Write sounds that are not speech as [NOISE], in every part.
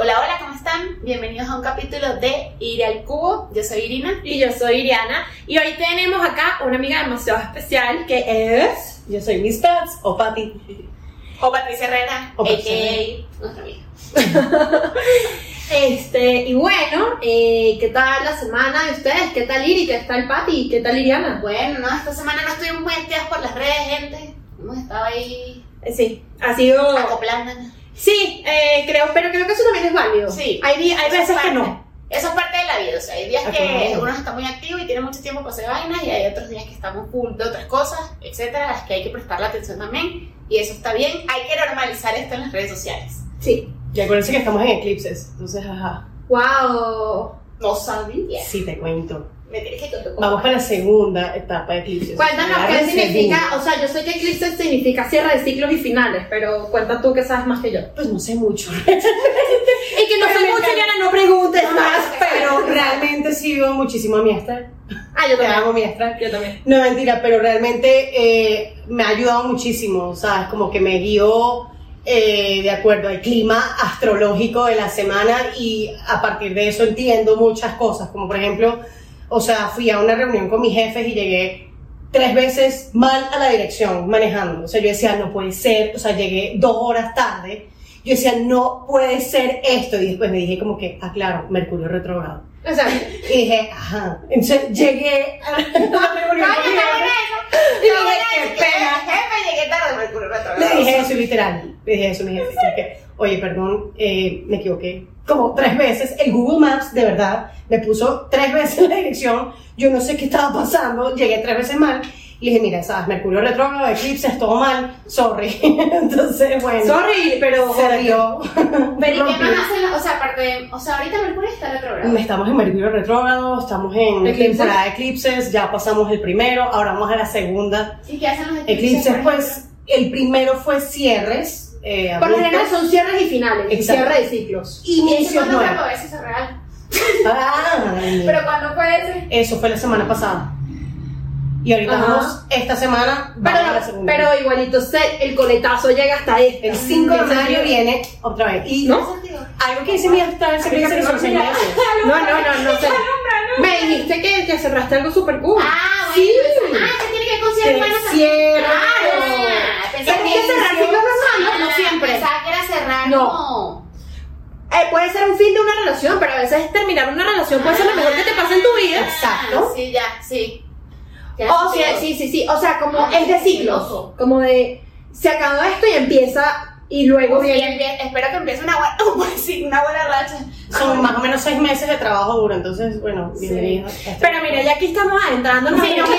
Hola, hola, ¿cómo están? Bienvenidos a un capítulo de Ir al Cubo. Yo soy Irina. Y yo soy Iriana. Y hoy tenemos acá una amiga demasiado especial que es. Yo soy Miss Pats o Pati. O Patricia Herrera, O Patricia a.k.a. nuestra amiga. [LAUGHS] Este, y bueno, eh, ¿qué tal la semana de ustedes? ¿Qué tal Iri? ¿Qué tal Pati? ¿Qué tal Iriana? Bueno, no, esta semana no estuvimos muy activas por las redes, gente. Hemos estado ahí Eh, Sí, ha sido. acoplándonos. Sí, eh, creo, pero creo que eso también es válido. Sí. Hay, hay veces que parte. no. Eso es parte de la vida, o sea, hay días que Acomodado. uno está muy activo y tiene mucho tiempo para hacer vainas y hay otros días que estamos full de otras cosas, etcétera, a las que hay que prestarle atención también y eso está bien. Hay que normalizar esto en las redes sociales. Sí. Y acuérdense que estamos en eclipses. Entonces, ajá. Wow. No sabía. Sí, te cuento. Me tienes que contar. Vamos para la segunda etapa de eclipses. Cuéntanos qué Agárrense significa. O sea, yo sé que eclipse significa cierre de ciclos y finales, pero cuenta tú que sabes más que yo. Pues no sé mucho. Y que no Pero me mucho. Iriana, no preguntes más, Pero pero. realmente sigo muchísimo a mi Esther. Ah, yo Te también. amo, mi Esther. Yo también. No, mentira, pero realmente eh, me ha ayudado muchísimo, ¿sabes? Como que me guió eh, de acuerdo al clima astrológico de la semana y a partir de eso entiendo muchas cosas, como por ejemplo, o sea, fui a una reunión con mis jefes y llegué tres veces mal a la dirección manejando, o sea, yo decía, no puede ser, o sea, llegué dos horas tarde, yo decía, no puede ser esto, y después me dije como que, ah, claro, Mercurio retrógrado. O sea, Y dije, ajá. Entonces llegué a la reunión con mi Oye, jefe. está buena eso. Y Está dije, qué eso. pena. Jefe, llegué tarde, Mercurio retrogrado. Le dije eso literal. Le dije eso mi jefe. Oye, perdón, eh, me equivoqué. Como tres veces. El Google Maps, de verdad, me puso tres [LAUGHS] veces la dirección. Yo no sé qué estaba pasando. Llegué tres veces mal. Y dije, mira, sabes, Mercurio retrógrado, eclipses, todo mal. Sorry. [LAUGHS] Entonces, bueno. sorry, pero. Se dio. Pero ¿y qué más hacen? O sea, aparte de, o sea, ahorita Mercurio está retrogrado. Estamos en Mercurio retrógrado, estamos en Eclipses. temporada de eclipses, ya pasamos el primero, ahora vamos a la segunda. ¿Y qué hacen los Eclipses, por pues, el primero fue cierres. Eh, Por lo general son cierres y finales, cierre de ciclos. Inicios nuevos. es real? Ay, [LAUGHS] ¿Pero cuándo fue ese? eso fue la semana pasada. Y ahorita Ajá. vamos, esta semana, vamos a la Pero, segunda. pero igualito, el coletazo llega hasta este. el 5 de mayo viene otra vez. Y ¿No? algo que dice mi hasta el secreto meses. No, no, no, no sé. Me dijiste que, que cerraste algo súper cool. Ah, bueno. Sí. Ah, que tiene que ver con cierre Sí, bueno cierre. Ah, Tienes que cerrar siempre. Pensaba que era cerrar No. como- Eh, puede ser un fin de una relación, pero a veces terminar una relación puede ser lo mejor que te pase en tu vida. Exacto. Sí, ya, sí. Ya O sea, sí, sí, sí. O sea, como Ah, es de ciclos. Como de se acabó esto y empieza y luego viene. espero que empiece una buena, [LAUGHS] sí, una buena racha. Son más o menos seis meses de trabajo duro, entonces, bueno, Sí. bienvenidos. Pero mira, ya aquí estamos adentrándonos. Sí, no, no, no.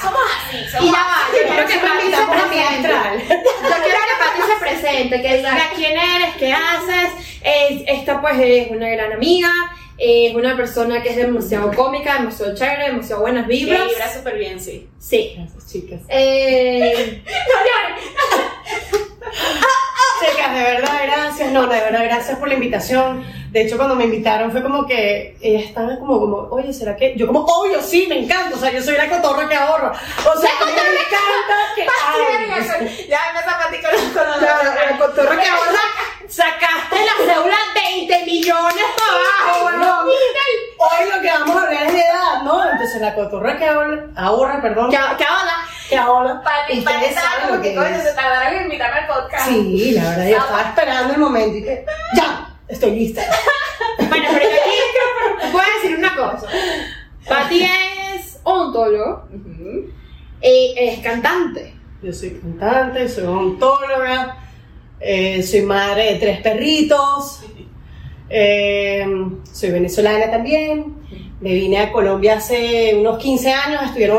Somos así. Somos Y ya va, yo [LAUGHS] quiero que mi. Yo quiero presente, que diga quién eres, qué haces. Es- esta pues es una gran amiga, es una persona que es demasiado cómica, demasiado chévere, demasiado buenas Que vibras. vibra súper bien, sí. Sí. Gracias, chicas. Eh, Chicas, de verdad, gracias. No, de verdad, gracias por la invitación. De hecho, cuando me invitaron fue como que ellas estaban como, como, oye, ¿será que? Yo como, obvio, sí, me encanta. O sea, yo soy la cotorra que ahorro. O sea, me encanta que ay, Ya empezó a platicar con los la, la cotorra que ahorra, sacaste la cédula 20 millones para abajo, weón. Hoy lo que vamos a hablar es de edad, ¿no? Entonces, la cotorra que ahorra, ahorra perdón, ¿Qué, qué onda? que ahorra. Que que coño, es. se tardaron en invitarme al podcast. Sí, la verdad, yo estaba esperando el momento y que, ya, estoy lista. [LAUGHS] Bueno, pero yo aquí [LAUGHS] voy a decir una cosa. Pati es odontólogo Ujú. y es cantante. Yo soy cantante, soy odontóloga, eh, soy madre de tres perritos, [LAUGHS] eh, soy venezolana también. Me vine a Colombia hace unos 15 años a estudiar.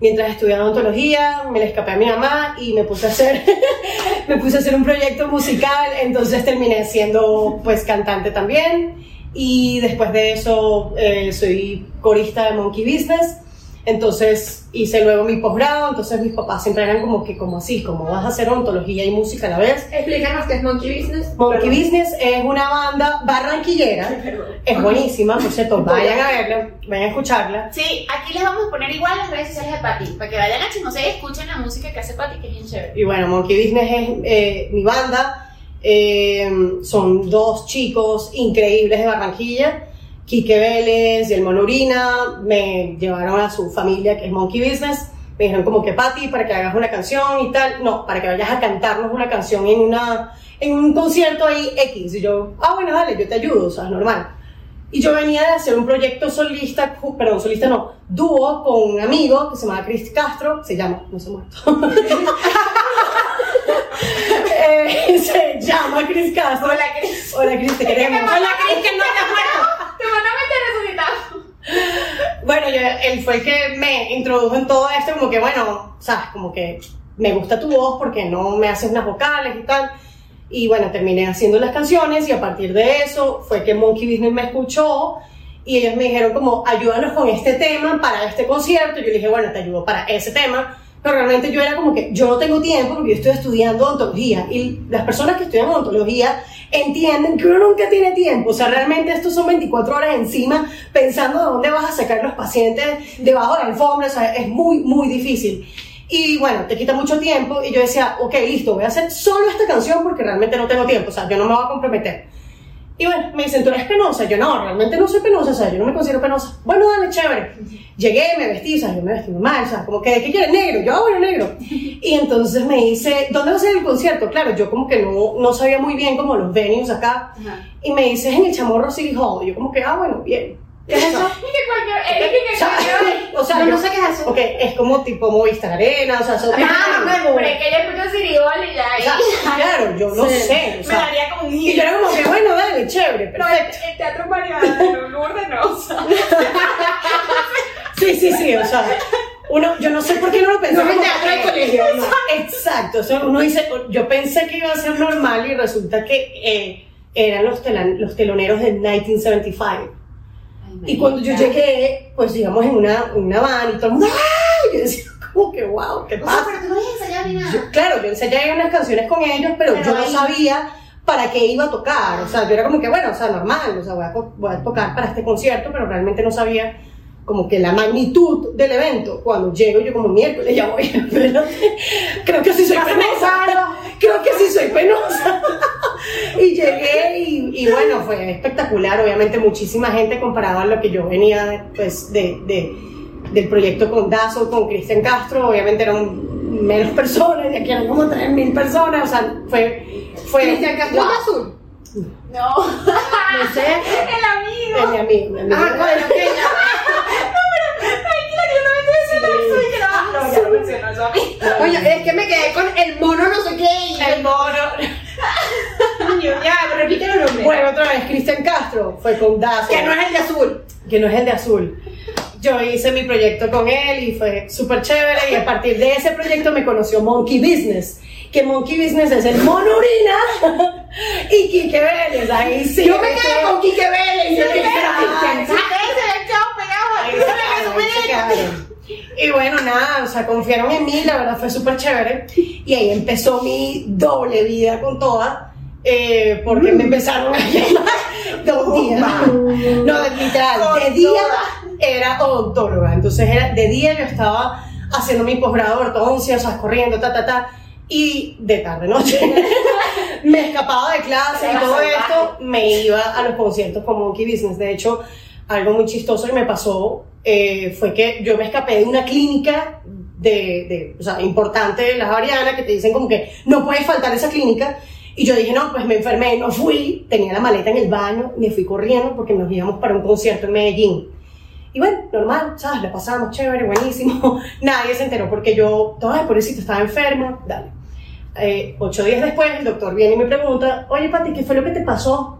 Mientras estudiaba odontología, me le escapé a mi mamá y me puse a hacer, [LAUGHS] me puse a hacer un proyecto musical. Entonces terminé siendo pues cantante también. Y después de eso eh, soy corista de Monkey Business. Entonces hice luego mi posgrado, entonces mis papás siempre eran como que como así, como vas a hacer ontología y música a la vez. Explícanos qué es Monkey Business. Monkey Perdón. Business es una banda barranquillera, es buenísima, por cierto, vayan a verla, vayan a escucharla. Sí, aquí les vamos a poner igual las redes sociales de Pati, para que vayan a chismosear y escuchen la música que hace Pati, que es bien chévere. Y bueno, Monkey Business es eh, mi banda, Eh, son dos chicos increíbles de Barranquilla. Quique Vélez y el Monorina me llevaron a su familia que es Monkey Business. Me dijeron como que Patti, para que hagas una canción y tal. No, para que vayas a cantarnos una canción en, una, en un concierto ahí X. Y yo, ah, bueno, dale, yo te ayudo, o sea, normal. Y yo venía de hacer un proyecto solista, perdón, solista no, dúo con un amigo que se llama Chris Castro, se llama, no se ha muerto. [LAUGHS] [LAUGHS] Eh, se llama Chris Castro. Hola, Chris. Hola, Chris, te queremos. Hola, Cris, que no te has muerto. Tu mamá me está resucitando. Bueno, yo, él fue el que me introdujo en todo esto, como que, bueno, sabes, como que me gusta tu voz porque no me haces unas vocales y tal. Y bueno, terminé haciendo las canciones y a partir de eso fue que Monkey Business me escuchó y ellos me dijeron como, ayúdanos con este tema para este concierto. Yo dije, bueno, te ayudo para ese tema. Pero realmente yo era como que yo no tengo tiempo porque yo estoy estudiando odontología y las personas que estudian odontología entienden que uno nunca tiene tiempo. O sea, realmente estos son 24 horas encima pensando de dónde vas a sacar los pacientes debajo de la alfombra. O sea, es muy, muy difícil. Y bueno, te quita mucho tiempo. Y yo decía, ok, listo, voy a hacer solo esta canción porque realmente no tengo tiempo. O sea, yo no me voy a comprometer. Y bueno, me dicen, tú eres penosa. Yo no, realmente no soy penosa, o sea, yo no me considero penosa. Bueno, dale, chévere. Llegué, me vestí, o sea, yo me vestí normal, o sea, como que, ¿de qué quieres? Negro. Yo, ah, bueno, negro. Y entonces me dice, ¿dónde va a ser el concierto? Claro, yo como que no, no sabía muy bien como los venues acá. Y me dice, en el Chamorro City Hall. Y yo como que, ah, bueno, bien. ¿Qué es eso? O sea, No, yo no sé qué es eso. Ok, es como tipo Movistar Arena, o sea, son Ah, Pero es que ella escucha Sirigol y ya O sea, ahí. claro, yo no Sí. sé. O Me daría como un y yo era como que, bueno, dale, chévere, No, el, teatro Mariana, Lourdes no, o sea. Sí, sí, sí, o sea, uno, yo no sé por qué no lo pensé. No como teatro de colegio, [LAUGHS] no. Exacto, o sea, uno dice, yo pensé que iba a ser normal y resulta que eh, eran los, telan- los teloneros de 1975. Y cuando yo llegué, pues digamos en una, una van y todo el mundo, ¡ay! Yo decía, [LAUGHS] como que, wow, ¿qué O sea, pasa? pero tú no ensayado ni nada. Yo- claro, yo ensayé unas canciones con ellos, pero, Pero yo no ahí- sabía para qué iba a tocar. O sea, yo era como que, bueno, o sea, normal, o sea, voy a, voy a tocar para este concierto, pero realmente no sabía como que la magnitud del evento. Cuando llego, yo como miércoles, ya voy, espérate, creo que sí soy penosa, creo que sí soy penosa. [LAUGHS] y llegué y, y bueno, fue espectacular, obviamente muchísima gente comparado a lo que yo venía, pues, de, de- del proyecto con Dazo, con Cristian Castro, obviamente eran menos [LAUGHS] personas, y aquí eran como 3.000 personas, o sea, fue... fue Cristian Castro wow. es azul. No. [LAUGHS] No sé. El amigo. Es mi amigo, mi amigo. Ah, bueno, [LAUGHS] que ya lo mencionó eso a mí. Oye, es que me quedé con el mono no sé qué. El mono. Coño, Ya, repite los nombres. Bueno, otra vez, Cristian Castro fue con Dazo. que no es el de azul. que no es el de azul. Yo hice mi proyecto con él y fue súper chévere y a partir de ese proyecto me conoció Monkey Business, que Monkey Business es el Mono Orina y Quique Vélez, ahí sí. Yo me quedé con Quique Vélez. yo ahí se quedaron. Y bueno, nada, o sea, confiaron en mí, la verdad fue súper chévere. Y ahí empezó mi doble vida con toda, eh, porque me empezaron a llamar [LAUGHS] dos días. No, de literal, de día era odontóloga. Entonces, era, de día yo estaba haciendo mi posgrado de ortodoncia, o sea, corriendo, ta, ta, ta. Y de tarde, noche, [LAUGHS] me escapaba de clase y todo esto, me iba a los conciertos con Monkey Business. De hecho, algo muy chistoso que me pasó eh, fue que yo me escapé de una clínica de, de, o sea, importante de la Javeriana que te dicen como que no puedes faltar esa clínica. Y yo dije, no, pues me enfermé, no fui, tenía la maleta en el baño, me fui corriendo porque nos íbamos para un concierto en Medellín. Y bueno, normal, ¿sabes? La pasamos chévere, buenísimo. [LAUGHS] Nadie se enteró porque yo, ay, pobrecito, estaba enferma, dale. Eh, ocho días después, el doctor viene y me pregunta, oye, Pati, ¿qué fue lo que te pasó?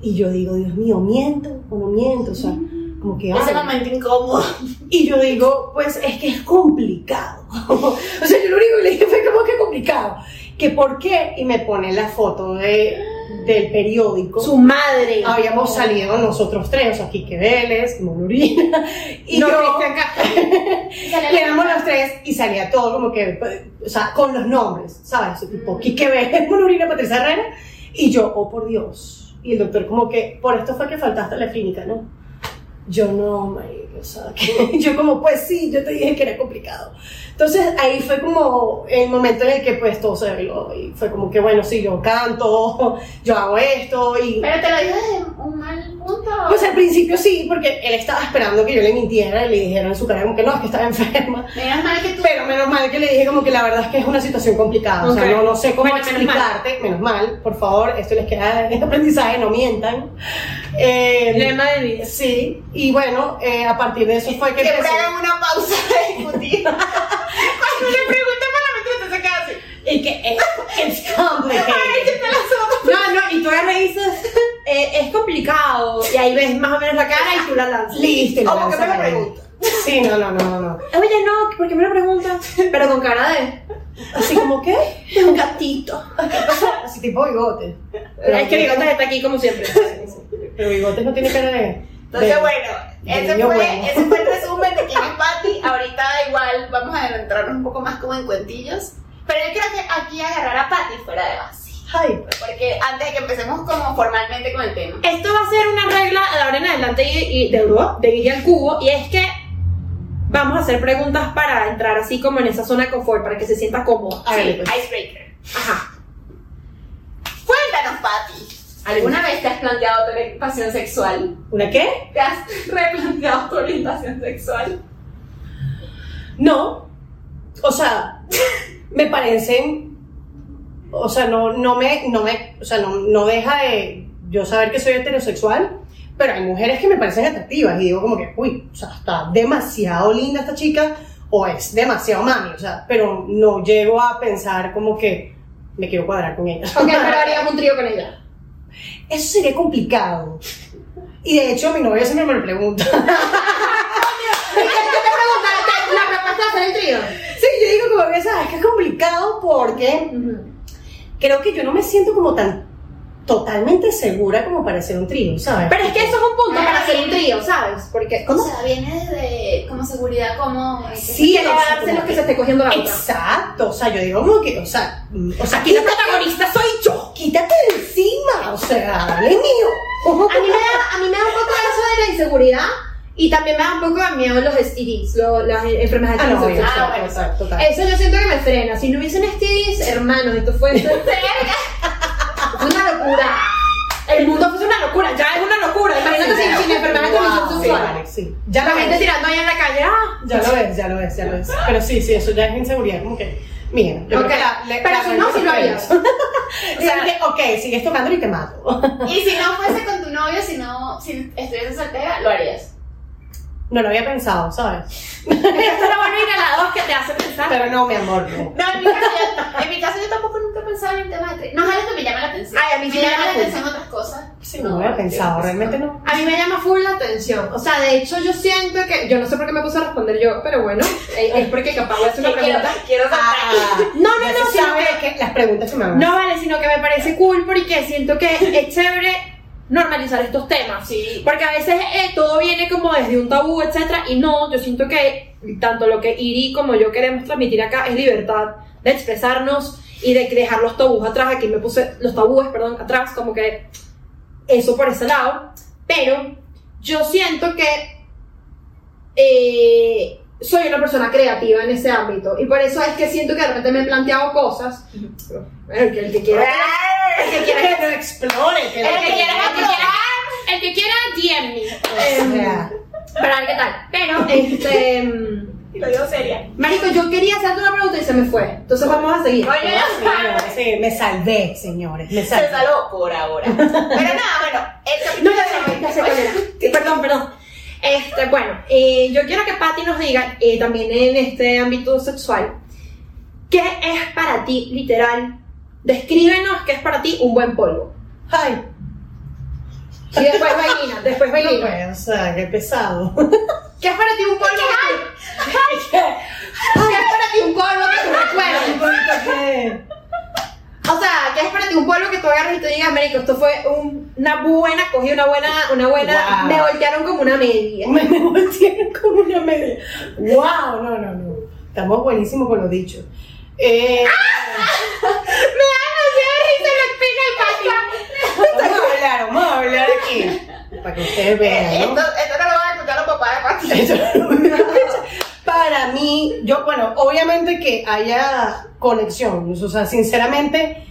Y yo digo, Dios mío, ¿miento o no miento? O sea, como que... Ese momento incómodo. Y yo digo, pues es que es complicado. [LAUGHS] o sea, yo lo único que le dije fue como que complicado. ¿Que por qué? Y me pone la foto de, del periódico. Su madre. Habíamos salido nosotros tres, o sea, Quique Vélez, Monurina [LAUGHS] y no, yo. [LAUGHS] Éramos los tres y salía todo como que, o sea, con los nombres, ¿sabes? Tipo, Quique Vélez, [LAUGHS] Monurina, Patricia Herrera. Y yo, oh por Dios. Y el doctor como que, por esto fue que faltaste a la clínica, ¿no? Yo no, marico, o sea, [LAUGHS] que yo como, pues sí, yo te dije que era complicado. Entonces ahí fue como el momento en el que pues todo se arregló y fue como que bueno, sí, yo canto, [LAUGHS] yo hago esto y... Pero te lo dijo desde un mal punto. Pues al principio sí, porque él estaba esperando que yo le mintiera y le dijera en su cara como que no, es que estaba enferma. Menos mal que tú. Pero menos mal que le dije como que la verdad es que es una situación complicada. O sea, no, no sé cómo Bueno, menos explicarte. Menos mal. por favor, esto les queda en aprendizaje, no mientan. Eh, Lema de vida. Sí, y bueno, eh, a partir de eso fue que hagan una pausa de discutir. [LAUGHS] Cuando le preguntan por la mente, queda así. Y que es, it's complicated. ¿qué te? No, no, y tú y dices, eh, es complicado. Y ahí ves más o menos la cara y tú la lanzas. Listo. y la ¿Cómo que me lo preguntas? Sí, no, no, no, no. Oye, no, ¿por qué me lo preguntas? Pero con cara de, Así como que, de un gatito. así tipo bigote. es que Bigotes está aquí como siempre. Pero bigotes no tiene cara de. Entonces, de- bueno, ese fue, bueno. ese fue el resumen de quién es [LAUGHS] Patty. Ahorita igual vamos a adentrarnos un poco más como en cuentillos. Pero yo creo que aquí agarrar a Patty fuera de base. Ay, Porque antes de que empecemos como formalmente con el tema. Esto va a ser una regla de ahora en adelante y, y de Euro, de ir al cubo, y es que vamos a hacer preguntas para entrar así como en esa zona de confort, para que se sienta cómodo. Sí, pues. icebreaker. Ajá. ¿Alguna vez te has planteado tu orientación sexual? ¿una qué? ¿Te has replanteado tu orientación sexual? No. O sea, [LAUGHS] me parecen. O sea, no, no me. No me. O sea, no, no deja de yo saber que soy heterosexual. Pero hay mujeres que me parecen atractivas y digo como que, uy, o sea, está demasiado linda esta chica o es demasiado mami, o sea, pero no llego a pensar como que me quiero cuadrar con ella. Ok, pero [LAUGHS] un trío con ella. Eso sería complicado. Y de hecho mi novio siempre me lo pregunta. ¿Qué te pregunta? ¿La propuesta de hacer el trío? Sí, yo digo como que, ¿sabes? Que es complicado porque creo que yo no me siento como tan totalmente segura como para hacer un trío, ¿sabes? Pero es que eso es un punto para hacer un trío, ¿sabes? Porque, O sea, viene desde como seguridad, como... Sí, que va a darse los que se esté cogiendo la otra. Exacto, o sea, yo digo como que, o sea, mm, o sea Aquí la protagonista soy yo. Quítate de encima, o sea, es mío. A mí, me da, a mí me da un poco eso de la inseguridad y también me da un poco de miedo los STDs, lo- las enfermedades Ah, no, obvio, Ah, bueno, total, total. Eso yo siento que me frena. Si no hubiesen STDs, hermanos, esto [LAUGHS] fue, una locura. El mundo fue una locura, ya es una locura. Imagínate sin, sin enfermedades de transmisión Sí, sexual. sí. Ya La gente ves, tirando ahí en la calle, ah. ya lo ves, ya lo ves, ya lo ves. [LAUGHS] Pero sí, sí, eso ya es inseguridad, como que, mira, yo Ok, creo que la, le- pero la si no, si lo harías. [LAUGHS] O sea, que, ok, sigues tocando y te mato. Y si no fuese con tu novio, si no, si estuvieses soltera, lo harías. No lo había pensado, ¿sabes? [LAUGHS] Esto es lo bueno y la dos que te hace pensar. Pero no, mi amor, no. No, en mi caso, yo, en mi caso yo tampoco nunca he pensado en el tema de No es algo que me llama la atención. Ay, a mí me me llama la atención otras cosas. Sí, no lo había pensado, realmente no. A mí me llama full la atención. O sea, de hecho, yo siento que. Yo no sé por qué me puse a responder yo, pero bueno, [LAUGHS] es porque capaz voy a hacer una quiero, pregunta. quiero saber. Ah, No, no, no, sino que- que las preguntas que me van No vale, sino que me parece cool porque siento que es chévere normalizar estos temas. Sí. Porque a veces eh, todo viene como desde un tabú, etcétera, y no, yo siento que tanto lo que Iri como yo queremos transmitir acá es libertad de expresarnos y de dejar los tabús atrás. Aquí me puse los tabúes, perdón, atrás, como que eso por ese lado. Pero yo siento que eh, soy una persona creativa en ese ámbito y por eso es que siento que de repente me he planteado cosas. El que, el que quiera. El que quiera que lo explore, que el lo que quiera, el que quiera, el que quiera, DM me. O sea, Para ver qué tal. Pero, este. Y [LAUGHS] lo digo seria. Marico, yo quería hacerte una pregunta y se me fue. Entonces vamos a seguir. Oye, sí, sí, me salvé, señores, me se salvé. salvó por ahora. Pero nada, bueno, el No, ya sé, ya sé cuál era. Sí, Perdón, perdón. Este, bueno, eh, yo quiero que Patty nos diga, eh, también en este ámbito sexual, ¿qué es para ti, literal? Descríbenos qué es para ti un buen polvo. Ay, Y después [LAUGHS] vainina, después no, vainina. pues, o sea, qué pesado. ¿Qué es para ti un polvo? que- ¿Qué es para ti un polvo que te recuerde? ¿Qué? O sea, ¿qué es para ti un polvo que tú agarres y te digas, Américo, esto fue un- una buena, cogí una buena, una buena, Wow. me voltearon como una media. [LAUGHS] Me, me volteé como una media. ¡Wow! No, no, no. Estamos buenísimos con lo dicho. Eh, Me da demasiada risa la espina de Patty. vamos a hablar, vamos a hablar aquí. Para que ustedes vean, ¿no? esto no lo van a [LAUGHS] Para mí, yo, bueno, obviamente que haya conexión, o sea, sinceramente,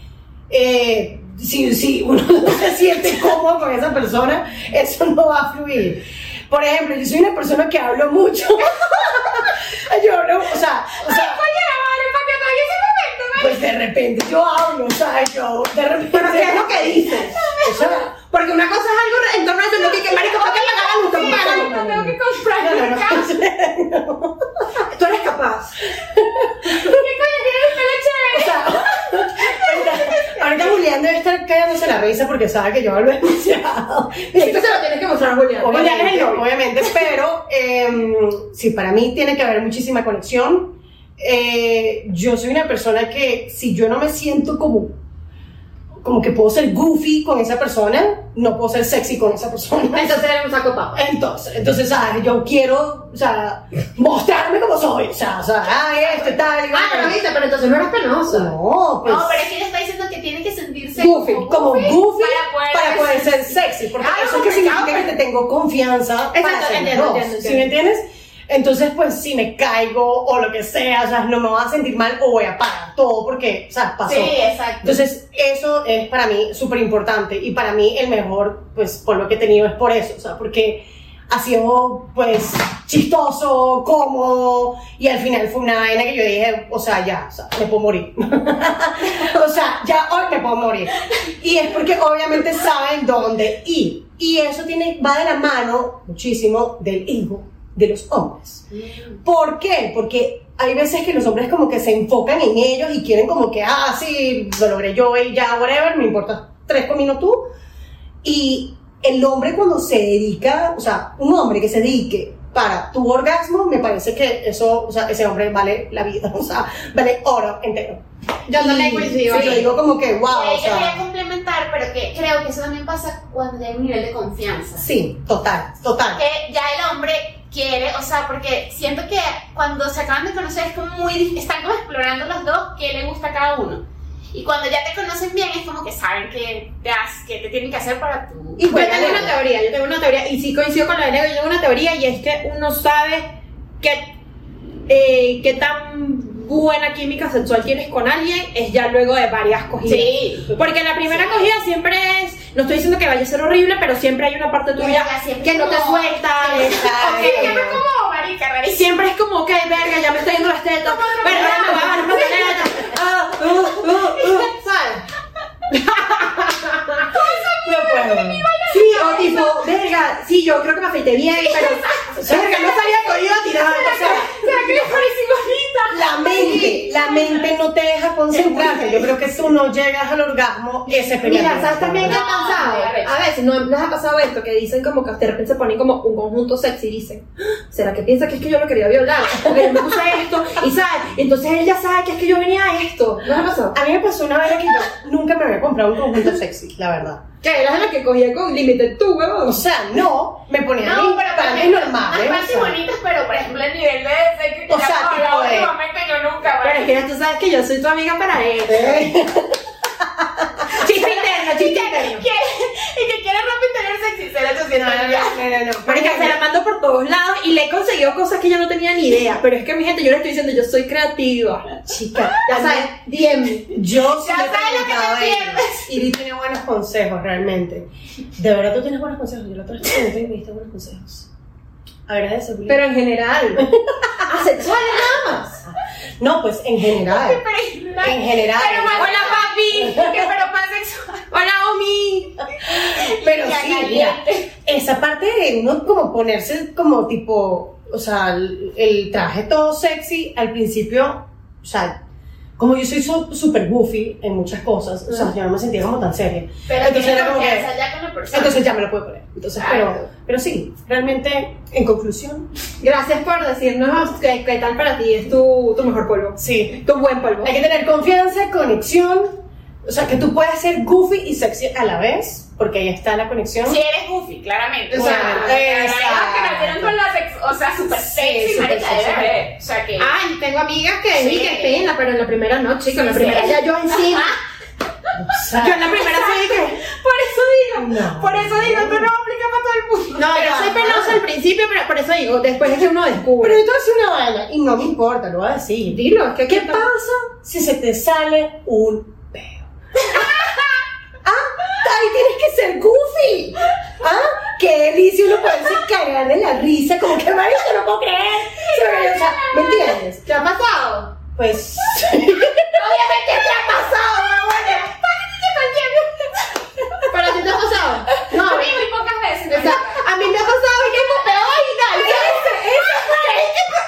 eh, si, si uno [LAUGHS] no se siente cómodo con esa persona, eso no va a fluir. Por ejemplo, yo soy una persona que hablo mucho. [LAUGHS] yo hablo, o sea, o sea, pues de repente yo hablo, o sea, yo de repente. Pero ¿qué es lo que dices? O sea, Porque una cosa es algo en torno a eso, no que, que marico, ¿para qué me hagan? Págalo. Tengo que comprar no, no, no. Tú eres capaz. ¿Qué coño tienes pelo chévere? Ahorita, Julián debe estar cagándose la risa porque sabe que yo hablo demasiado. Esto se lo tienes que mostrar a Julián. Julián es el Obviamente, novio. obviamente, pero em, sí, para mí tiene que haber muchísima conexión. Eh, yo soy una persona que si yo no me siento como, como que puedo ser goofy con esa persona, no puedo ser sexy con esa persona. [LAUGHS] Entonces eres un saco papa. Entonces, entonces, ¿sabes? Yo quiero, o sea, mostrarme como soy, o sea, o sea, ay, este tal, Ah, pero viste, pero entonces no eres penosa. No, pues, No, pero es que ella está diciendo que tiene que sentirse goofy, como goofy para poder, ser- ser sexy, porque Ah, eso es que significa que te tengo confianza para Exacto, hacer entiendo, dos, entiendo, ¿sí me entiendo. entiendes? Entonces, pues, si me caigo o lo que sea, o sea, no me voy a sentir mal o voy a parar todo porque, o sea, pasó. Sí, exacto. Entonces, eso es para mí súper importante y para mí el mejor, pues, polvo que he tenido es por eso, o sea, porque ha sido, pues, chistoso, cómodo y al final fue una vaina que yo dije, o sea, ya, o sea, me puedo morir. [LAUGHS] o sea, ya hoy me puedo morir. Y es porque obviamente saben dónde ir. Y eso tiene, va de la mano muchísimo del ego de los hombres. ¿Por qué? Porque hay veces que los hombres como que se enfocan en ellos y quieren como que, ah, sí, lo logré yo y ya, whatever, me importa tres cominos tú. Y el hombre cuando se dedica, o sea, un hombre que se dedique para tu orgasmo, me parece que eso, o sea, ese hombre vale la vida, [LAUGHS] o sea, vale oro entero. Yo también Y- coincido. sí, yo digo como que, wow, ahí o yo quería sea, complementar, pero que creo que eso también pasa cuando hay un nivel de confianza. sí, total, total. Que ya el hombre quiere, o sea, porque siento que cuando se acaban de conocer es como muy, están como explorando los dos qué le gusta a cada uno. Y cuando ya te conocen bien es como que saben qué te, qué te tienen que hacer para tu... Y Yo tengo una teoría, yo tengo una teoría, y sí coincido con la de Leo, yo tengo una teoría, y es que uno sabe que, eh, qué tan buena química sexual tienes con alguien es ya luego de varias cogidas. Sí. Porque la primera Sí. cogida siempre es, no estoy diciendo que vaya a ser horrible, pero siempre hay una parte tuya Verga, que no te suelta. Sí, es- exacto. ok, Siempre como marica, y rarísimo. siempre es como, ok, verga, ya me está yendo las tetas, pero ahora me voy a bajar las. [LAUGHS] Ah, uh, uh, uh, ¿Sabes? No puedo. Sí, o tipo, verga, sí, yo creo que me afeité bien, pero, verga, no sabía que iba a tirar, o sea, ¿Será que le parecí bonita? La mente, la mente no te deja concentrarte. Yo creo que tú no llegas al orgasmo ese periodo. Mira, ¿sabes también qué ha pasado? A veces, ¿no les ha pasado esto? Que dicen como que de repente se ponen como un conjunto sexy y dicen, "Ah, ¿será que piensa que es que yo lo quería violar? Porque yo me puse esto, y ¿sabes? Entonces él ya sabe que es que yo venía a esto. ¿No les ha pasado? A mí me pasó una vez que yo nunca me había comprado un conjunto sexy, la verdad. Que eras la que cogía con límite tú, O huevón. sea, no, me ponía a No, mí pero por para mí ejemplo, normales. Más o sea. bonitas, pero por ejemplo el nivel de sexy que O sea, tipo no, de- últimamente yo nunca, Pero es que ya tú sabes que yo soy tu amiga para eso. ¿Eh? [LAUGHS] Chiste interno, chiste que, interno. quiere- y que quiere ropa interior sexy, será No, 800 no, ya. no, no, no. Marica, se la mando por todos lados y le he conseguido cosas que yo no tenía ni idea. Pero es que mi gente, yo le estoy diciendo, yo soy creativa. Chica, [LAUGHS] Ya sabes, DM. Yo sí Ya sabes lo que te. Y tiene buenos consejos, realmente. De verdad, tú tienes buenos consejos. Yo la otra vez te diste buenos consejos. Julián. Pero en general. [LAUGHS] Asexuales nada más. No, pues en general. En general. Pero más, Hola, papi. que pero más sexual. Hola, Omi. Pero sí, mira, esa parte de uno como ponerse como tipo, o sea, el, el traje todo sexy al principio, o sea, como yo soy so- súper goofy en muchas cosas, o sea, yo no me sentía como tan seria. Pero Entonces era como que- ya con la persona. Entonces ya me lo puedo poner. Entonces, Claro. pero, pero sí, realmente, en conclusión, Gracias por decirnos qué, qué tal para ti es tu, tu mejor polvo. sí. Tu buen polvo. Hay que tener confianza, conexión, o sea, que tú puedas ser goofy y sexy a la vez, porque ahí está la conexión. Si eres goofy, claramente. O sea, que nacieron con la sex, o sea, super Sí, sexy, súper marica. O sea que. Ay, tengo amigas que Sí. sí. que pena, pero en la primera noche, con la Sí, primera sí. ya yo encima. Yo en la primera sí que. Por eso digo, No. Por eso digo, esto no aplica para todo el mundo. No, yo soy penosa al principio, pero por eso digo, después es que uno Pero descubre. yo te una vaina, y no me importa, lo voy a decir. Dilo, es que ¿Qué pasa si se te sale un? Ah, ahí tienes que ser goofy. Ah, qué delicia uno poderse cagar de la risa, como que marica, no puedo creer. O sea, ¿me entiendes? ¿Te ha pasado? Pues. [LAUGHS] Obviamente te ha pasado, mi buena. ¿Para ti te ha pasado? No, A mí muy pocas veces. o sea, a mí me ha pasado que me pegó y tal.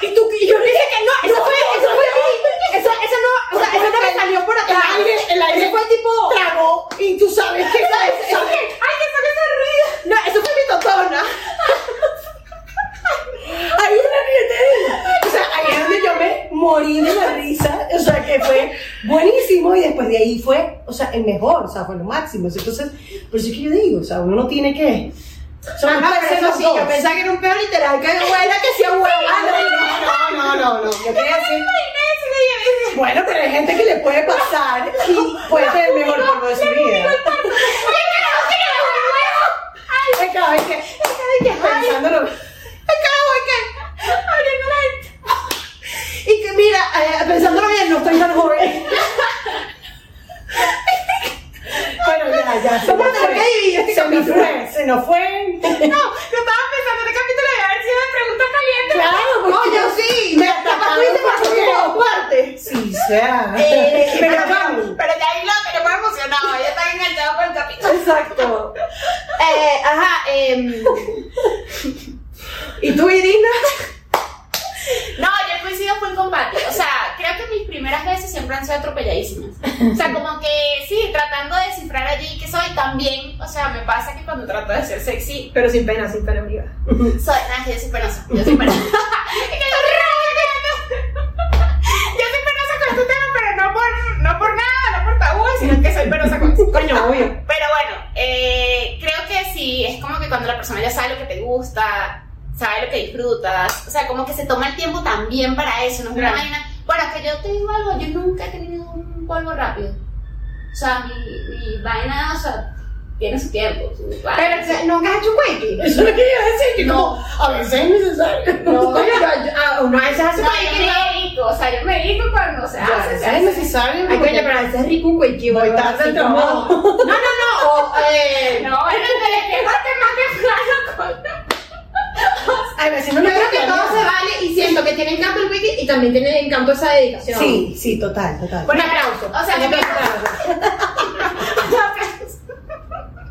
Y tú, y yo le dije que no, Eso fue, eso fue así. Eso, eso no, o sea, eso no me salió por atrás. El aire, el aire Eso fue tipo. tragó, y tú sabes que sabes. ¡Ay, que fue ese ruido! No, eso fue mi totona. Hay una nieta O sea, ahí es donde yo me morí de la risa. O sea, que fue buenísimo y después de ahí fue, o sea, el mejor, o sea, fue lo máximo. Entonces, por eso es que yo digo, o sea, uno no tiene que. Son Ah, no, pero eso sí, yo pensaba que era un pedo literal, que abuela que sí abuela. Ah, no, no, no, no. [LAUGHS] Yo quería decir. Bueno, pero hay gente que le puede pasar y puede ser el mejor polvo de su vida. Ay, cada vez que, cada vez que pensándolo. Y que mira, eh, pensándolo bien, no estoy tan joven. Bueno, ya, ya. Se Vamos nos a tener fue. que dividir este Se nos capítulo. fue, se nos fue. No, yo estaba pensando en el capítulo de haber sido de preguntas calientes. Claro, No, porque yo sí, me capaz tú dices más que dos partes. Sí, sea. Eh, pero pero vamos. Pero ya ahí lo tenemos emocionado, ya está enganchado con el capítulo. Exacto. Eh, ajá, em, ¿Y tú, Irina? No, yo coincido full con Patty. O sea, creo que mis primeras veces siempre han sido atropelladísimas. O sea, como que sí, tratando de descifrar allí que soy también. O sea, me pasa que cuando trato de ser sexy, Pero sin pena, sin pena, amiga. [LAUGHS] soy. Nah, yo soy penosa. Yo soy penosa. Es que yo soy penosa. Yo soy penosa [LAUGHS] con este tema, pero no por, no por nada, no por tabú, sino que soy penosa con. [LAUGHS] Coño, obvio. Pero bueno, eh, creo que sí, es como que cuando la persona ya sabe lo que te gusta, sabe lo que disfrutas, o sea, como que se toma el tiempo también para eso, no es una vaina. Bueno, que yo te digo algo, yo nunca he tenido un polvo rápido. O sea, mi, mi vaina, o sea, tiene su tiempo. Su Pero nunca has hecho quickie. Eso es lo que iba a decir, que No. como a veces es necesario. No, [LAUGHS] yo, yo, uno a veces hace No, yo quickie. me dedico, o sea, yo me dedico cuando se hace, a veces es necesario. Ay, coño, pero a veces es rico un quickie. Voy tarde al trabajo. [LAUGHS] No, no, no. O, eh, [LAUGHS] No, bueno, te despiertas más temprano con... Ay, me si no Yo creo que todo se vale y siento que tiene encanto el wiki y también tiene encanto esa dedicación. Sí, sí, total, total. Un aplauso. O sea, Un yo aplauso.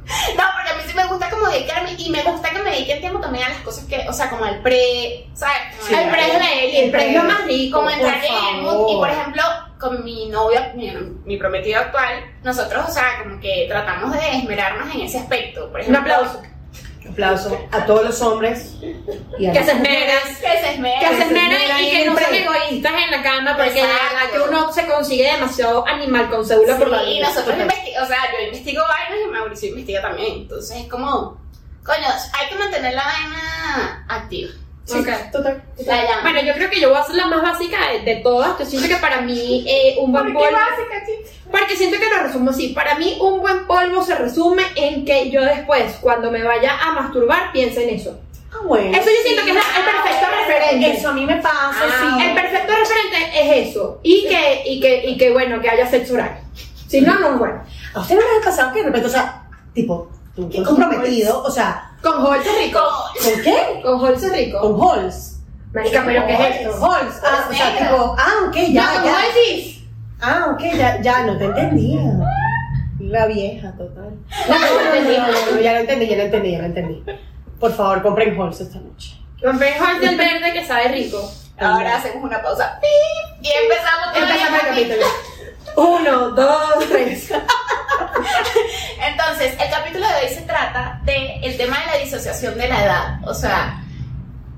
[LAUGHS] No, porque a mí sí me gusta como dedicarme y me gusta que me dediquen tiempo también a las cosas que, o sea, como al pre, ¿sabes? Sí, el pre es y el pre es lo más rico. como entrar en el mood. Y por ejemplo, con mi novio, mi, mi prometido actual, nosotros, o sea, como que tratamos de esmerarnos en ese aspecto. Por Un ejemplo, aplauso. Aplauso a todos los hombres y a Que las se esmeran. Que se esmeren. Que se esmeran esmeran y que no sean egoístas en la cama porque verdad que uno se consigue demasiado animal con cédula por la Sí, vida. nosotros investigamos, o sea, yo investigo vainas y Mauricio investiga también. Entonces es como, coño, hay que mantener la vaina activa. Sí, Ok. total. La llama. Bueno, yo creo que yo voy a ser la más básica de, de todas. Yo siento que para mí eh, un buen ¿Por qué polvo... básica, chicos? Porque siento que lo resumo así. Para mí un buen polvo se resume en que yo después, cuando me vaya a masturbar, piense en eso. Ah, bueno. Eso yo siento que es el perfecto referente. Eso a mí me pasa, Ah, sí. El perfecto referente es eso. Y que, y que, y que bueno, que haya sexo oral. Si no, no es bueno. ¿A usted no le ha pasado que de repente, o sea, tipo, tú ¿Qué comprometido, o sea, Con Holz es rico. ¿con qué? Con Holz es rico. Con halls. Marica, pero ¿qué es esto? Halls. Ah, o sea, tipo, ah, ok, ya, no, ya. Holz is- Ah, ok, ya, ya, no te entendía. La vieja, total. No, no, no, entendí. no, no, no, ya lo entendí, ya lo entendí, ya lo entendí. Por favor, compren halls esta noche. Compré Holz del verde que sabe rico. Ahora hacemos una pausa. ¡Pip! Y empezamos Empezamos el capítulo. Uno, dos, tres. [LAUGHS] Entonces, el capítulo de hoy se trata de el tema de la disociación de la edad. O sea,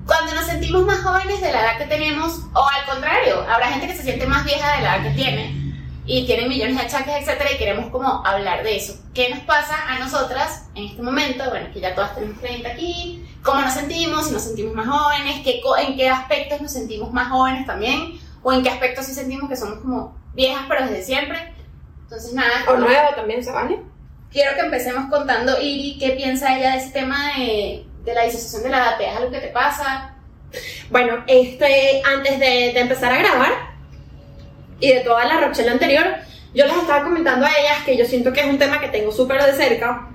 cuando nos sentimos más jóvenes de la edad que tenemos, o al contrario, habrá gente que se siente más vieja de la edad que tiene y tiene millones de achaques, etcétera, y queremos como hablar de eso. ¿Qué nos pasa a nosotras en este momento? Bueno, que ya todas tenemos 30 aquí, ¿cómo nos sentimos? Si nos sentimos más jóvenes, ¿Qué ¿en qué aspectos nos sentimos más jóvenes también? ¿O en qué aspectos sí sentimos que somos como viejas pero desde siempre? Entonces, nada, O nuevo también se vale. quiero que empecemos contando, Iri, qué piensa ella de ese tema de, de la disociación de la edad. ¿Te es algo que te pasa? Bueno, este, antes de, de empezar a grabar y de toda la Rochelle anterior, yo les estaba comentando a ellas que yo siento que es un tema que tengo súper de cerca,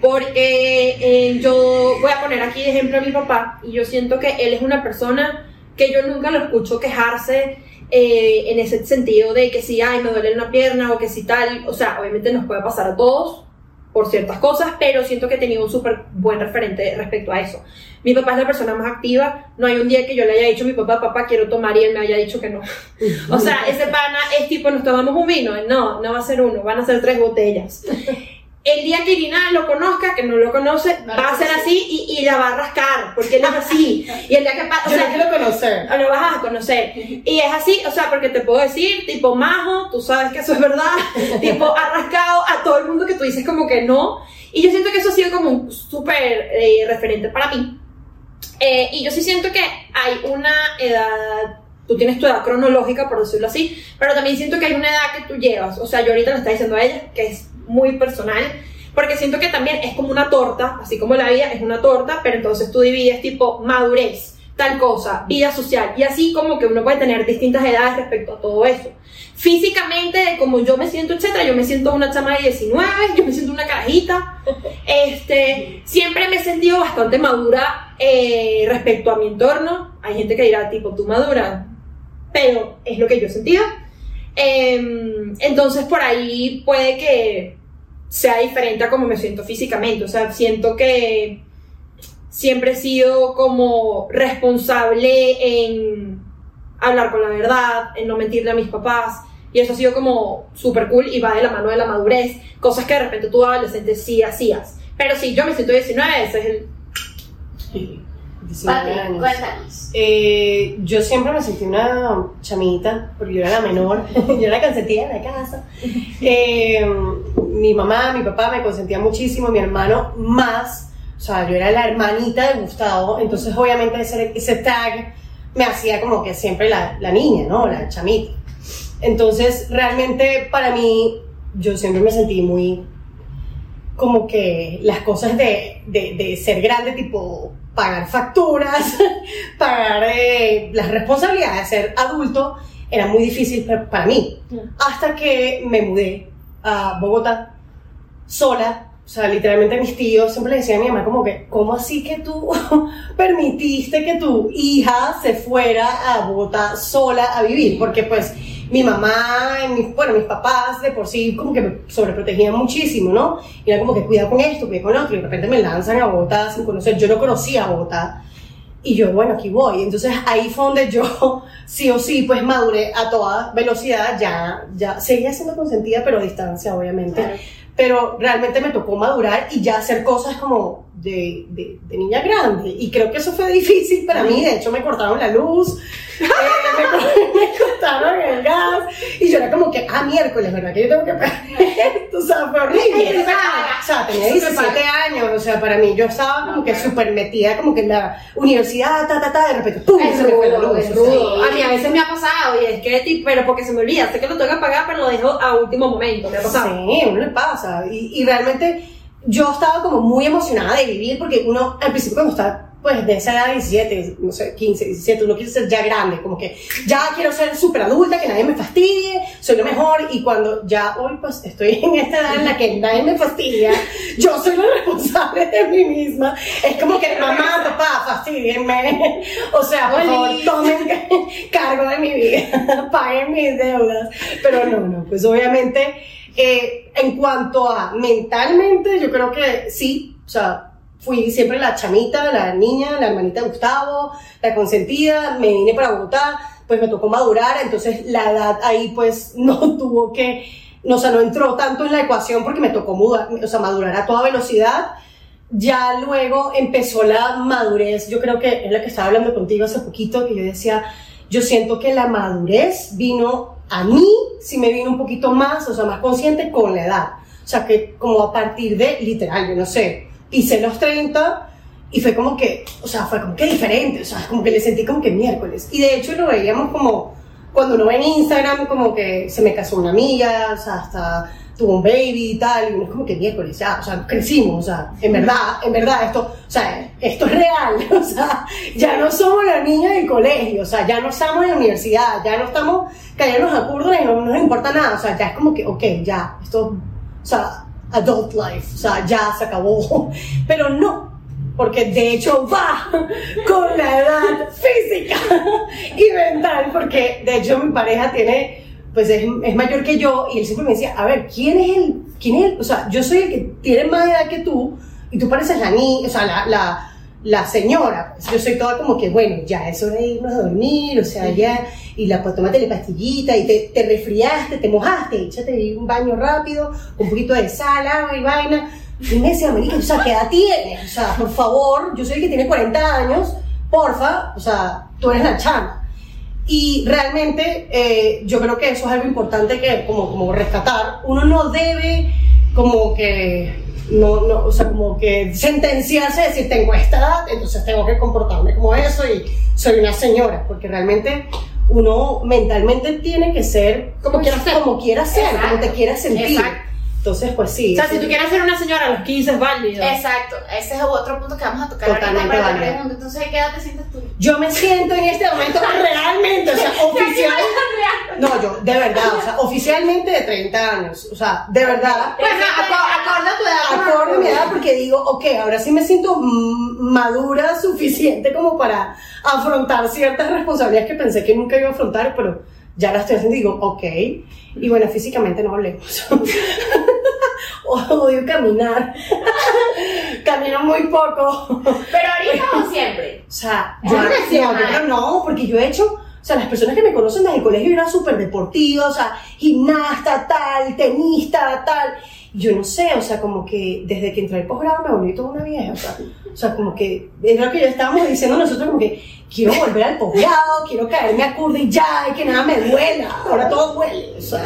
porque eh, yo voy a poner aquí de ejemplo a mi papá, y yo siento que él es una persona que yo nunca lo escucho quejarse eh, en ese sentido de que si, ay, me duele una pierna o que si tal, o sea, obviamente nos puede pasar a todos por ciertas cosas, pero siento que he tenido un súper buen referente respecto a eso. Mi papá es la persona más activa, no hay un día que yo le haya dicho a mi papá, papá, quiero tomar y él me haya dicho que no. [LAUGHS] o sea, ese pana es tipo, nos tomamos un vino, no, no va a ser uno, van a ser tres botellas. El día que Irina lo conozca, que no lo conoce, No va a ser así y, y la va a rascar, porque él es así. [LAUGHS] Y el día que pasa, o Yo sea, no quiero conocer. lo vas a conocer. Y es así, o sea, porque te puedo decir, tipo majo, tú sabes que eso es verdad, [LAUGHS] tipo ha rascado a todo el mundo que tú dices como que no. Y yo siento que eso ha sido como un súper eh, referente para mí. Eh, y yo sí siento que hay una edad, tú tienes tu edad cronológica, por decirlo así, pero también siento que hay una edad que tú llevas. O sea, yo ahorita le estaba diciendo a ella que es muy personal, porque siento que también es como una torta, así como la vida es una torta, pero entonces tú divides tipo madurez, tal cosa, vida social, y así como que uno puede tener distintas edades respecto a todo eso. Físicamente, como yo me siento, etcétera, yo me siento una chama de 19, yo me siento una carajita. Este, siempre me he sentido bastante madura eh, respecto a mi entorno. Hay gente que dirá, tipo, tú madura, pero es lo que yo sentía. Em, entonces, por ahí puede que sea diferente a cómo me siento físicamente. O sea, siento que siempre he sido como responsable en hablar con la verdad, en no mentirle a mis papás. Y eso ha sido como súper cool y va de la mano de la madurez. Cosas que de repente tú adolescente sí hacías. Pero sí, yo me siento 19, ese es el... 19 Pati, años. cuéntanos. Eh, yo siempre me sentí una chamita, porque yo era la menor, [LAUGHS] [LAUGHS] yo era la consentida de la casa. Eh, mi mamá, mi papá me consentían muchísimo, mi hermano más. O sea, yo era la hermanita de Gustavo, entonces obviamente ese, ese tag me hacía como que siempre la, la niña, ¿no? La chamita. Entonces, realmente para mí, yo siempre me sentí muy como que las cosas de, de, de ser grande, tipo pagar facturas, [LAUGHS] pagar eh, las responsabilidades de ser adulto, era muy difícil pa- para mí. Hasta que me mudé a Bogotá sola. O sea, literalmente mis tíos siempre le decían a mi mamá como que, ¿cómo así que tú [LAUGHS] permitiste que tu hija se fuera a Bogotá sola a vivir? Porque pues mi mamá, y mis, bueno, mis papás de por sí como que me sobreprotegían muchísimo, ¿no? Y era como que cuidado con esto, cuidado con otro, y de repente me lanzan a Bogotá sin conocer, yo no conocía a Bogotá. Y yo, bueno, aquí voy. Entonces ahí fue donde yo, [LAUGHS] sí o sí, pues maduré a toda velocidad, ya, ya, seguía siendo consentida, pero a distancia, obviamente Claro. pero realmente me tocó madurar y ya hacer cosas como de, de, de niña grande. Y creo que eso fue difícil para mí. De hecho, me cortaron la luz, eh, me, [LAUGHS] me cortaron el gas. Y yo era como que, ah, miércoles, ¿verdad? Que yo tengo que pagar [LAUGHS] esto. O sea, fue horrible. O sea, tenía 17 años. O sea, para mí, yo estaba como que súper metida, como que en la universidad, ta, ta, ta. De repente, ¡pum! Es se me fue la luz. es rudo. A mí a veces me ha pasado y es que, pero porque se me olvida, sé que lo tengo que pagar, pero lo dejo a último momento, me ha pasado. Sí, uno le pasa. Y, y realmente yo estaba como muy emocionada de vivir porque uno, al principio cuando está pues de esa edad 17, no sé, 15, 17, uno quiere ser ya grande, como que ya quiero ser súper adulta, que nadie me fastidie, soy lo mejor y cuando ya hoy pues estoy en esta edad en la que nadie me fastidia, yo soy la responsable de mí misma, es como que mamá, papá, fastidienme, o sea, por favor, tomen cargo de mi vida, [LAUGHS] paguen mis deudas, pero no, no, pues obviamente eh, en cuanto a mentalmente, yo creo que sí, o sea, fui siempre la chamita, la niña, la hermanita de Gustavo, la consentida, me vine para Bogotá, pues me tocó madurar, entonces la edad ahí pues [LAUGHS] no tuvo que, no, o sea, no entró tanto en la ecuación porque me tocó mudar, o sea, madurar a toda velocidad. Ya luego empezó la madurez, yo creo que es la que estaba hablando contigo hace poquito, que yo decía, yo siento que la madurez vino a mí, sí me vino un poquito más, o sea, más consciente con la edad. O sea, que como a partir de, literal, yo no sé, pisé los 30 y fue como que, o sea, fue como que diferente, o sea, como que le sentí como que miércoles. Y de hecho lo veíamos como, cuando uno ve en Instagram, como que se me casó una amiga, o sea, hasta tuvo un baby y tal, y uno es como que miércoles, ya, o sea, crecimos, o sea, en verdad, en verdad, esto, o sea, esto es real, [LAUGHS] o sea, ya no somos los niños del colegio, o sea, ya no estamos en la universidad, ya no estamos cayendo a cursos y no, no nos importa nada, o sea, ya es como que, ok, ya, esto, o sea, adult life, o sea, ya se acabó, [LAUGHS] pero no, porque de hecho va [LAUGHS] con la edad física y mental, porque de hecho mi pareja tiene, pues es, es mayor que yo y él siempre me decía, a ver, ¿quién es él? ¿Quién es él? O sea, yo soy el que tiene más edad que tú y tú pareces la niña, o sea, la, la, la señora, pues, yo soy toda como que, bueno, ya es hora de irnos a dormir, o sea, ya, y la, pues tómate la pastillita y te, te resfriaste, te mojaste, échate un baño rápido, un poquito de sal, agua y vaina. Y me decía, marica, o sea, ¿qué edad tienes? O sea, por favor, yo soy el que tiene 40 años, porfa, o sea, tú eres la chama. Y realmente eh, yo creo que eso es algo importante que como, como rescatar. Uno no debe como que, no, no, o sea, como que sentenciarse, decir, tengo esta edad, entonces tengo que comportarme como eso y soy una señora, porque realmente uno mentalmente tiene que ser Como quiera ser. como quiera ser, como te Exacto. quiera sentir. Exacto. Entonces, pues sí. O sea, si tú quieres ser una señora a los 15 es válido. Exacto, ese es otro punto que vamos a tocar Totalmente válido. Entonces, ¿qué edad te sientes tú? Yo me siento en este momento [LAUGHS] realmente, o sea, oficial. No, yo, de verdad, o sea, oficialmente de 30 años, o sea, de verdad. Bueno, aco- acorde a tu edad. Acorde a mi edad porque digo, ok, ahora sí me siento madura suficiente como para afrontar ciertas responsabilidades que pensé que nunca iba a afrontar, pero ya las estoy haciendo y digo, ok. Y bueno, físicamente no hablemos. [LAUGHS] [LAUGHS] Odio caminar. [LAUGHS] Camino muy poco. Pero ahorita o siempre. O sea, yo, no, creo no, porque yo he hecho, o sea, las personas que me conocen desde el colegio eran súper deportivas, o sea, gimnasta, tal, tenista, tal. Yo no sé, o sea, como que desde que entré al posgrado me volví toda una vieja, o sea, o sea, como que es lo que ya estábamos diciendo nosotros, como que quiero volver al posgrado, quiero caerme a curda y ya, y que nada me duela, ahora todo duele, o sea,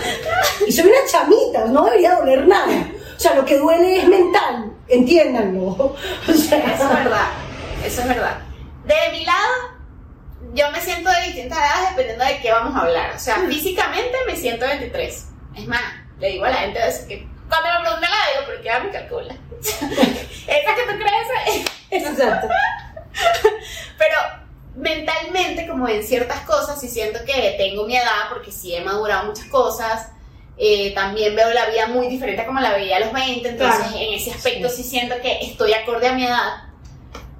y soy una chamita, no debería doler nada, o sea, lo que duele es mental, entiéndanlo, [LAUGHS] o sea, Eso es verdad, eso es verdad. De mi lado, yo me siento de distintas edades dependiendo de qué vamos a hablar. O sea, físicamente me siento 23. Es más, le digo a la gente a veces que cuando me preguntan la digo, ¿por qué me calcula? [LAUGHS] Esa que tú crees. Exacto. [LAUGHS] Pero mentalmente, como en ciertas cosas, sí siento que tengo mi edad porque sí he madurado muchas cosas. Eh, también veo la vida muy diferente a como la veía a los 20, entonces Claro. en ese aspecto sí. siento que estoy acorde a mi edad.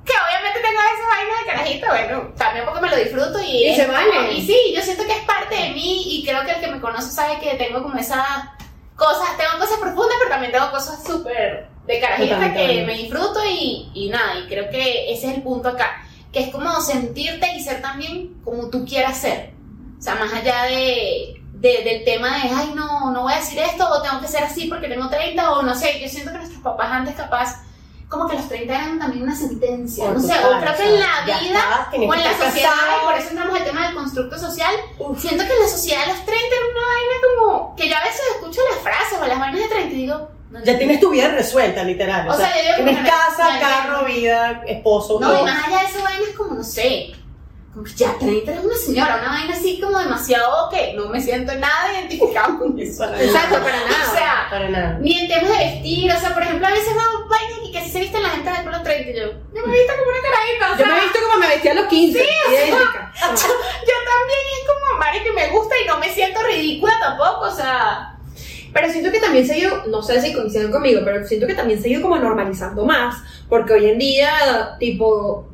Que obviamente tengo esas vainas de carajito, bueno, también porque me lo disfruto y, Y se como- vale. Y sí, yo siento que es parte de mí y creo que el que me conoce sabe que tengo como esa cosas, tengo cosas profundas, pero también tengo cosas súper de Totalmente que válido. me disfruto y, y nada, y creo que ese es el punto acá, que es como sentirte y ser también como tú quieras ser. O sea, más allá de, de- del tema de, ay, no, no voy a decir esto, o tengo que ser así porque tengo 30, o no sé, yo siento que nuestros papás antes capaz, como que los 30 eran también una sentencia, Por no sé, o creo que en la vida, o en la sociedad, y por eso entramos al tema del constructo social, siento que en la sociedad de los 30 era una vaina como, que yo a veces escucho las frases o las vainas de 30 y digo, no, Ya tienes tu vida resuelta, literal. O, O sea, sea, tienes casa, carro, vida, esposo. No, y más allá de eso, vaina es como, no sé, como que ya 30 eres una señora, una vaina así como demasiado que no me siento nada identificado con eso. Exacto, para nada. O sea, Para nada. ni en temas de vestir, o sea, por ejemplo, a veces veo vainas y que se visten la gente del pelo 30 y yo, yo me he visto como una carajita, o Yo sea, me he visto como me vestía a los 15. idéntica. [LAUGHS] yo también es como, Mari, que me gusta y no me siento ridícula tampoco, o sea, Pero siento que también se ha ido, no sé si coinciden conmigo, pero siento que también se ha ido como normalizando más, porque hoy en día, tipo,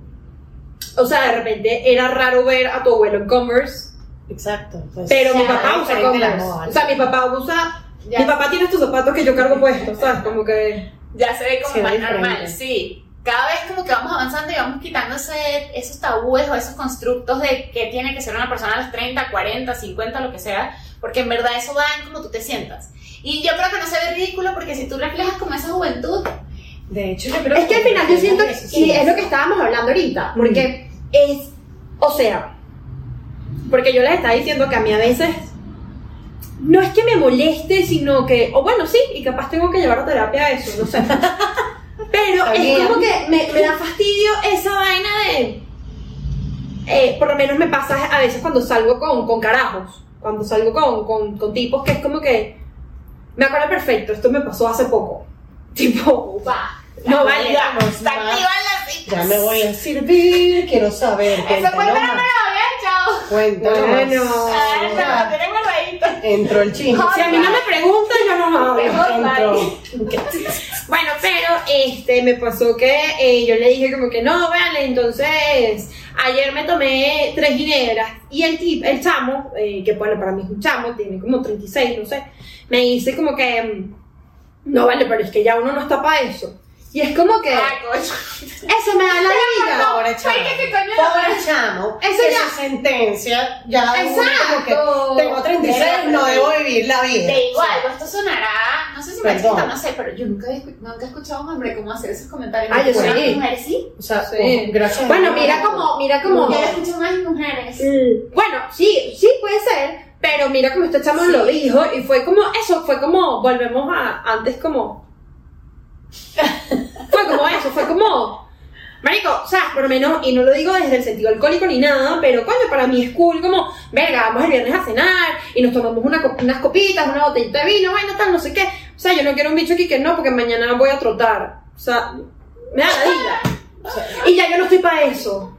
o sea, de repente era raro ver a tu abuelo en Converse, Exacto. pues, pero mi papá usa Converse. moda. O sea, mi papá usa, Ya. mi papá tiene estos zapatos que yo cargo puestos, ¿sabes? Como que... ya se ve como Sí, más diferente. normal, sí. Cada vez como que vamos avanzando y vamos quitando ese- esos tabúes o esos constructos de que tiene que ser una persona a los 30, 40, 50, lo que sea, porque en verdad eso va en cómo tú te sientas. Y yo creo que no se ve ridículo porque si tú reflejas como esa juventud, De hecho, yo creo Es que al final yo siento, y sí. es lo que estábamos hablando ahorita, porque es, o sea, porque yo les estaba diciendo que a mí a veces no es que me moleste, sino que, o bueno, sí, y capaz tengo que llevar a terapia eso, no sé. [LAUGHS] Pero es como que me, me da fastidio esa vaina de. eh, por lo menos me pasa a veces cuando salgo con, con carajos, cuando salgo con, con, con tipos que es como que. Me acuerdo perfecto, esto me pasó hace poco. Tipo, Va. No, vale, vamos, Está va. activa la cita. Ya me voy a servir, quiero saber. Eso fue cuéntanos para más. bien, chao. Cuéntanos. Bueno. Ah, no, lo tenemos. Entró el chisme. si a mí no me preguntan, yo no hablo. Entró. Bueno, pero este me pasó que eh, yo le dije como que no, vale, entonces ayer me tomé tres ginebras y el tip, el chamo, eh, que bueno, para mí es un chamo, tiene como 36, no sé, me dice como que no vale, pero es que ya uno no está para eso. Y es como que Ay, coño. eso me da la vida. Pobre chamo. ¿qué coño Pobre chamo. Eso que ya- su sentencia ya uno como que Exacto. tengo 36, no debo vivir la vida. Te digo algo, esto sonará, no sé si Perdón. machista, no sé, pero yo nunca nunca he escuchado a un hombre cómo hacer esos comentarios. Ah, yo sí. mujeres, sí. O sea, Sí. oh, gracias. Bueno, mira como, mira como. Yo lo escucho más mujeres. Mm, Bueno, sí, sí puede ser, pero mira como este chamo lo dijo y fue como eso, fue como, volvemos a antes como... [LAUGHS] fue como eso, fue como... Marico, ¿sabes? Por lo menos, y no lo digo desde el sentido alcohólico ni nada, pero coño, para mí es cool como, verga, vamos el viernes a cenar y nos tomamos una co- unas copitas, una botellita de vino, bueno, tal, no sé qué. O sea, yo no quiero un bicho aquí que no, porque mañana voy a trotar. O sea, me da la vida. [LAUGHS] Y ya yo no estoy para eso.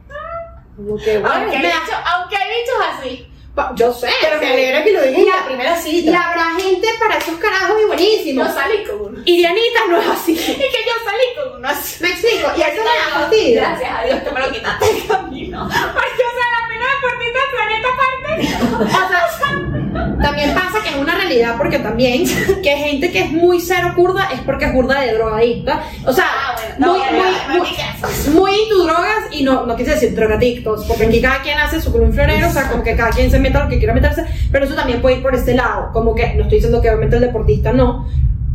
Como que, bueno, Aunque hay, bichos, aunque hay bichos así. Yo sé. pero me alegra que lo digas en la primera Y cita. habrá gente para esos carajos y Yo buenísimos. salí con uno. Y Dianita no es así. [LAUGHS] Y que yo salí con uno así. Me explico. Y eso me da fastidio. Gracias a Dios que me lo quitaste del camino. [LAUGHS] Porque, [LAUGHS] o sea, la pena deportista del planeta aparte. O sea, también pasa que es una realidad porque también [LAUGHS] que gente que es muy cero curda es porque es curda de drogadicta. O sea, Ah, bueno, muy, muy, muy, muy into drogas y no, no quise decir drogadictos, porque aquí cada quien hace su un florero, o sea, como que cada quien se meta lo que quiera meterse, pero eso también puede ir por este lado, como que no estoy diciendo que obviamente el deportista no,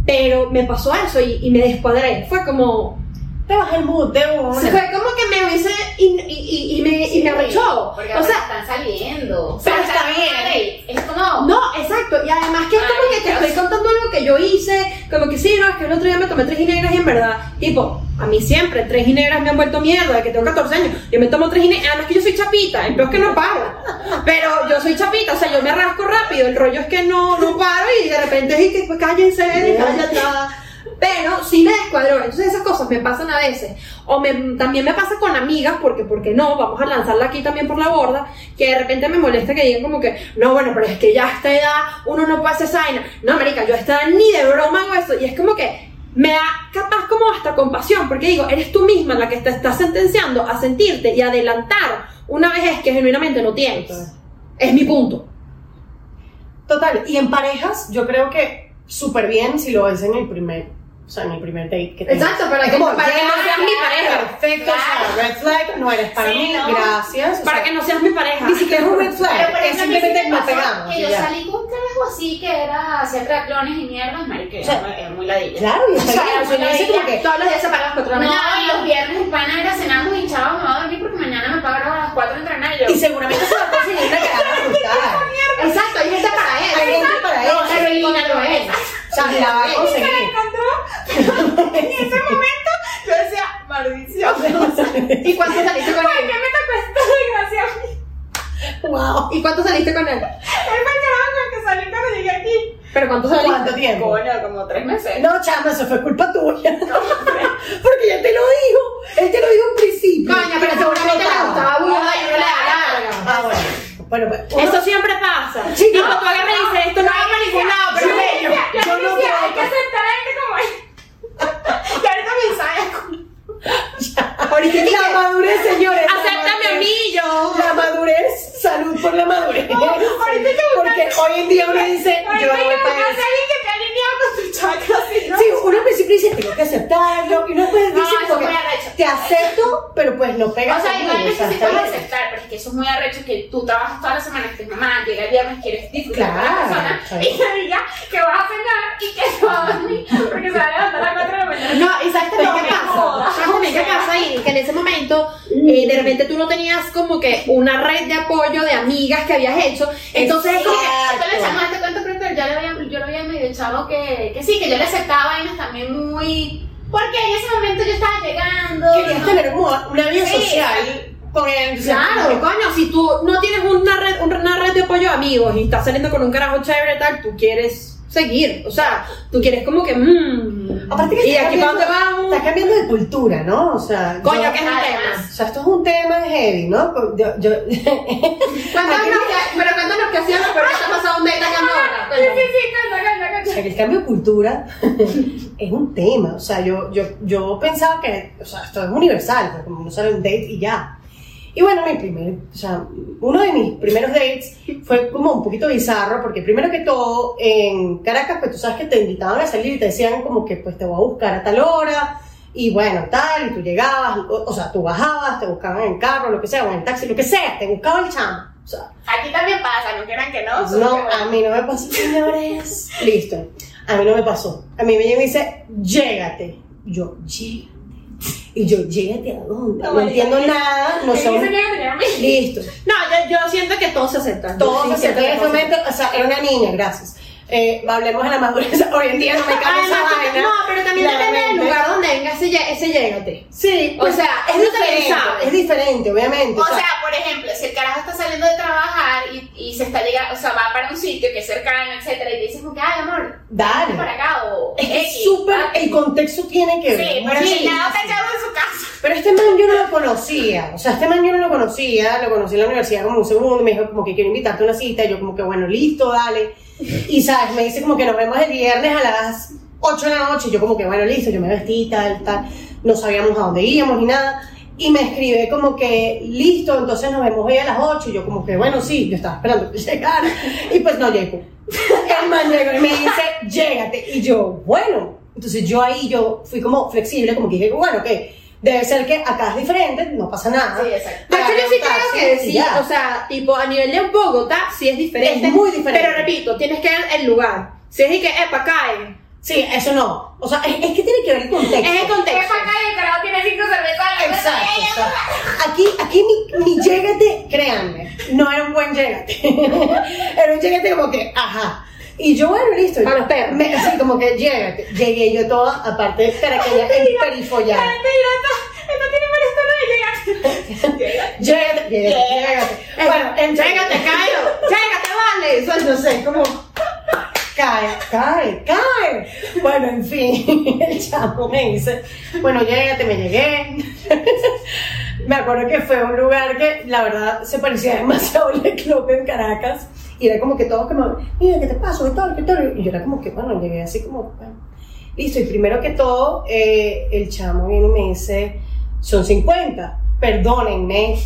pero me pasó eso y, y me descuadré, fue como, Te baja el mood una. fue como que me hubiese y, y, y, y me, y me arrechó, Porque o sea, están saliendo. pero O sea, está bien. date. Es como. No, exacto. Y además que es como Ay, que te Dios. estoy contando algo que yo hice, como que sí, no, es que el otro día me tomé tres ginebras y en verdad, tipo, a mí siempre tres ginebras me han vuelto mierda, de que tengo 14 años, yo me tomo tres ginebras, además que yo soy chapita, el peor es que no paro, pero yo soy chapita, o sea, yo me rasco rápido, el rollo es que no, no paro y de repente es que pues, cállense, cállate. Pero sí me descuadró, entonces esas cosas me pasan a veces. O me, también me pasa con amigas, porque, porque no, vamos a lanzarla aquí también por la borda, que de repente me molesta que digan como que, no, bueno, pero es que ya a esta edad uno no puede hacer vaina. No, marica, yo a esta edad ni de broma hago eso. Y es como que me da capaz como hasta compasión, porque digo, eres tú misma la que te estás sentenciando a sentirte y adelantar una vez que genuinamente no tienes. Es mi punto. Total, y en parejas, yo creo que súper bien si lo ves en el primer, o sea, en el primer date que tengas. Exacto, para que, Como, para que no seas mi pareja. Perfecto, o sea, red flag, no eres para Sí, mí, no. gracias. o Para sea, que no seas mi pareja. Ni siquiera es un red Pero flag, por es simplemente no pegamos. Que yo ya. salí con un carajo así que era hacía triatlones y mierdas, marica, O sea, era muy ladilla. Claro, y está bien, yo no dice como que Todos los días se pagan las 4 de la No, mañana. y los viernes el pana era cenando y chavo, me va a dormir porque mañana me pagaron a las 4 de entrenar y yo. Y seguramente se va a conseguir una que va a [LAUGHS] gustar. Exacto, hay gente para él. Hay gente para No, eso. heroína no es. O sea, la va a Y se la conseguir. encontró. [LAUGHS] en ese momento yo decía, maldición. [LAUGHS] ¿Por ¿Y cuánto saliste con qué él? me tocó esta [LAUGHS] desgracia a mí? Wow. ¿Y cuánto saliste con él? Él el carajo con el que salí cuando llegué aquí. ¿Pero cuánto saliste? ¿Cuánto tiempo? Coño, como tres meses. No, chama, eso fue culpa tuya. Porque ya te lo dijo. Él te lo dijo en principio. Coño, pero seguramente le gustaba burda y no le. Ah, bueno. Bueno, pues. uno- Eso siempre pasa. Tipo, no. tú agarras y dices, esto no va para ningún lado, pero bello. Yo, no puedo. hay que aceptar a gente como él. [LAUGHS] y ahorita me. [LAUGHS] Ahorita que- La madurez, señores. Acéptame a mí, yo. La madurez, salud por la madurez. ahorita que Porque hoy en día uno dice, yo no voy a alguien que te ha alineado con tu chakra, ¿no? Sí, uno al principio dice, tengo que aceptarlo. Y uno después No, dice, eso como es que te acepto, pero pues no pega O sea, igual o sea, sí está puedes bien. aceptar, pero es que eso es muy arrecho que tú trabajas toda la semana, que tu mamá llega el viernes, quieres disfrutar con la Claro, persona claro. y te diga que vas a cenar y que se va a dormir porque se va a levantar a las 4 de la mañana. No, y ¿sabes también No qué pasa? jodas. ¿Sabes también qué pasa ahí? Que en ese momento, eh, de repente tú no tenías como que una red de apoyo de amigas que habías hecho. Entonces es como que. Esto le este cuento, creo que yo le había, yo le había medio echado que, que sí, que yo le aceptaba vainas también muy... Porque en ese momento yo estaba llegando. Querías ¿no? tener como una vida Sí, social con sea, Claro, coño, si tú no tienes una red, una red de apoyo de amigos y estás saliendo con un carajo chévere y tal, tú quieres seguir. O sea, tú quieres como que. Mmm, Aparte que ¿Y aquí para dónde cambiando- vamos? Está cambiando de cultura, ¿no? O sea, Coño, que es un tema. o sea, esto es un tema heavy, ¿no? Yo, yo, [LAUGHS] Cuéntanos pero cuéntanos qué hacíamos, pero ¿qué está pasando un date ahora? [LAUGHS] Sí, sí, sí. O sea, que el cambio de cultura [LAUGHS] es un tema. O sea, yo, yo, yo pensaba que, o sea, esto es universal, como uno sale un date y ya. Y bueno, mi primer, o sea, uno de mis primeros dates fue como un poquito bizarro, porque primero que todo, en Caracas, pues tú sabes que te invitaban a salir y te decían como que pues te voy a buscar a tal hora, y bueno, tal, y tú llegabas, o, o sea, tú bajabas, te buscaban en el carro, lo que sea, o en el taxi, lo que sea, te buscaba el chamo. O sea, Aquí también pasa, no quieran que no. no, que a mí no me pasó, señores. Listo. A mí no me pasó. A mí me llega y me dice, llégate. Yo, llégate. Y yo, llégate a dónde. No, No, entiendo nada, no sé. Listo. No, yo, yo siento que todo se acepta. Todo Yo se aceptó en ese momento, o sea, era una niña, gracias. Eh, hablemos de la madurez. [LAUGHS] Hoy en día no me cabe esa Además, vaina. no, pero también depende del lugar donde venga ese, ese llégate. Sí, O sea, es uno también diferente, es diferente, obviamente. O sea, por ejemplo, si el carajo está saliendo de trabajar y, y se está llegando, o sea, va para un sitio que es cercano, etcétera, y te dices como que, ay, amor, Dale. para acá o es es súper, ah, el contexto tiene que ver. Sí, pero Sí, si nada sí. está echado en su casa. Pero este man yo no lo conocía, o sea, este man yo no lo conocía, lo conocí en la universidad como un segundo, me dijo como que quiero invitarte a una cita, y yo como que bueno, listo, dale. Y sabes, me dice como que nos vemos el viernes a las 8 de la noche, yo como que bueno, listo, yo me vestí, tal, tal, no sabíamos a dónde íbamos ni nada. Y me escribe como que, listo, entonces nos vemos hoy a las 8. Y yo como que, bueno, sí, yo estaba esperando que [LAUGHS] llegara. Y pues no llegó. [LAUGHS] El man llegó y me dice, llégate. Y yo, bueno. Entonces yo ahí yo fui como flexible, como que dije, bueno, ok, debe ser que acá es diferente, no pasa nada. Sí, exacto. De hecho, yo sí creo que sí, o sea, tipo, a nivel de Bogotá, sí es diferente. Es muy diferente. Pero repito, tienes que ver el lugar. Si es y que, epa, cae. Sí, eso no. O sea, es, es que tiene que ver el contexto. Es el Es contexto. y el carajo tiene cinco cervezas. Exacto. Ey, o sea, aquí, aquí mi, mi llégate, créanme, no era un buen llégate. [LAUGHS] era un llégate como que, ajá. Y yo, bueno, listo. Para los perros. Me- así como que llégate. Llegué yo toda, aparte de caraqueña, emperifollada. Esto tiene varias tonos de llegar. Llégate, llégate, llégate. Bueno, en Llégate, Cairo. Llégate, vale. Eso no sé, como cae, cae, cae. Bueno, en fin, [LAUGHS] el chamo me dice, bueno, llégate, me llegué. [LAUGHS] me acuerdo que fue un lugar que la verdad se parecía demasiado al de club en Caracas. Y era como que todos como, mira, ¿qué te pasa? ¿Qué tal? ¿Qué tal? Y yo era como que, bueno, llegué así como, bueno, listo. Y primero que todo, eh, el chamo viene y me dice, son 50, perdónenme,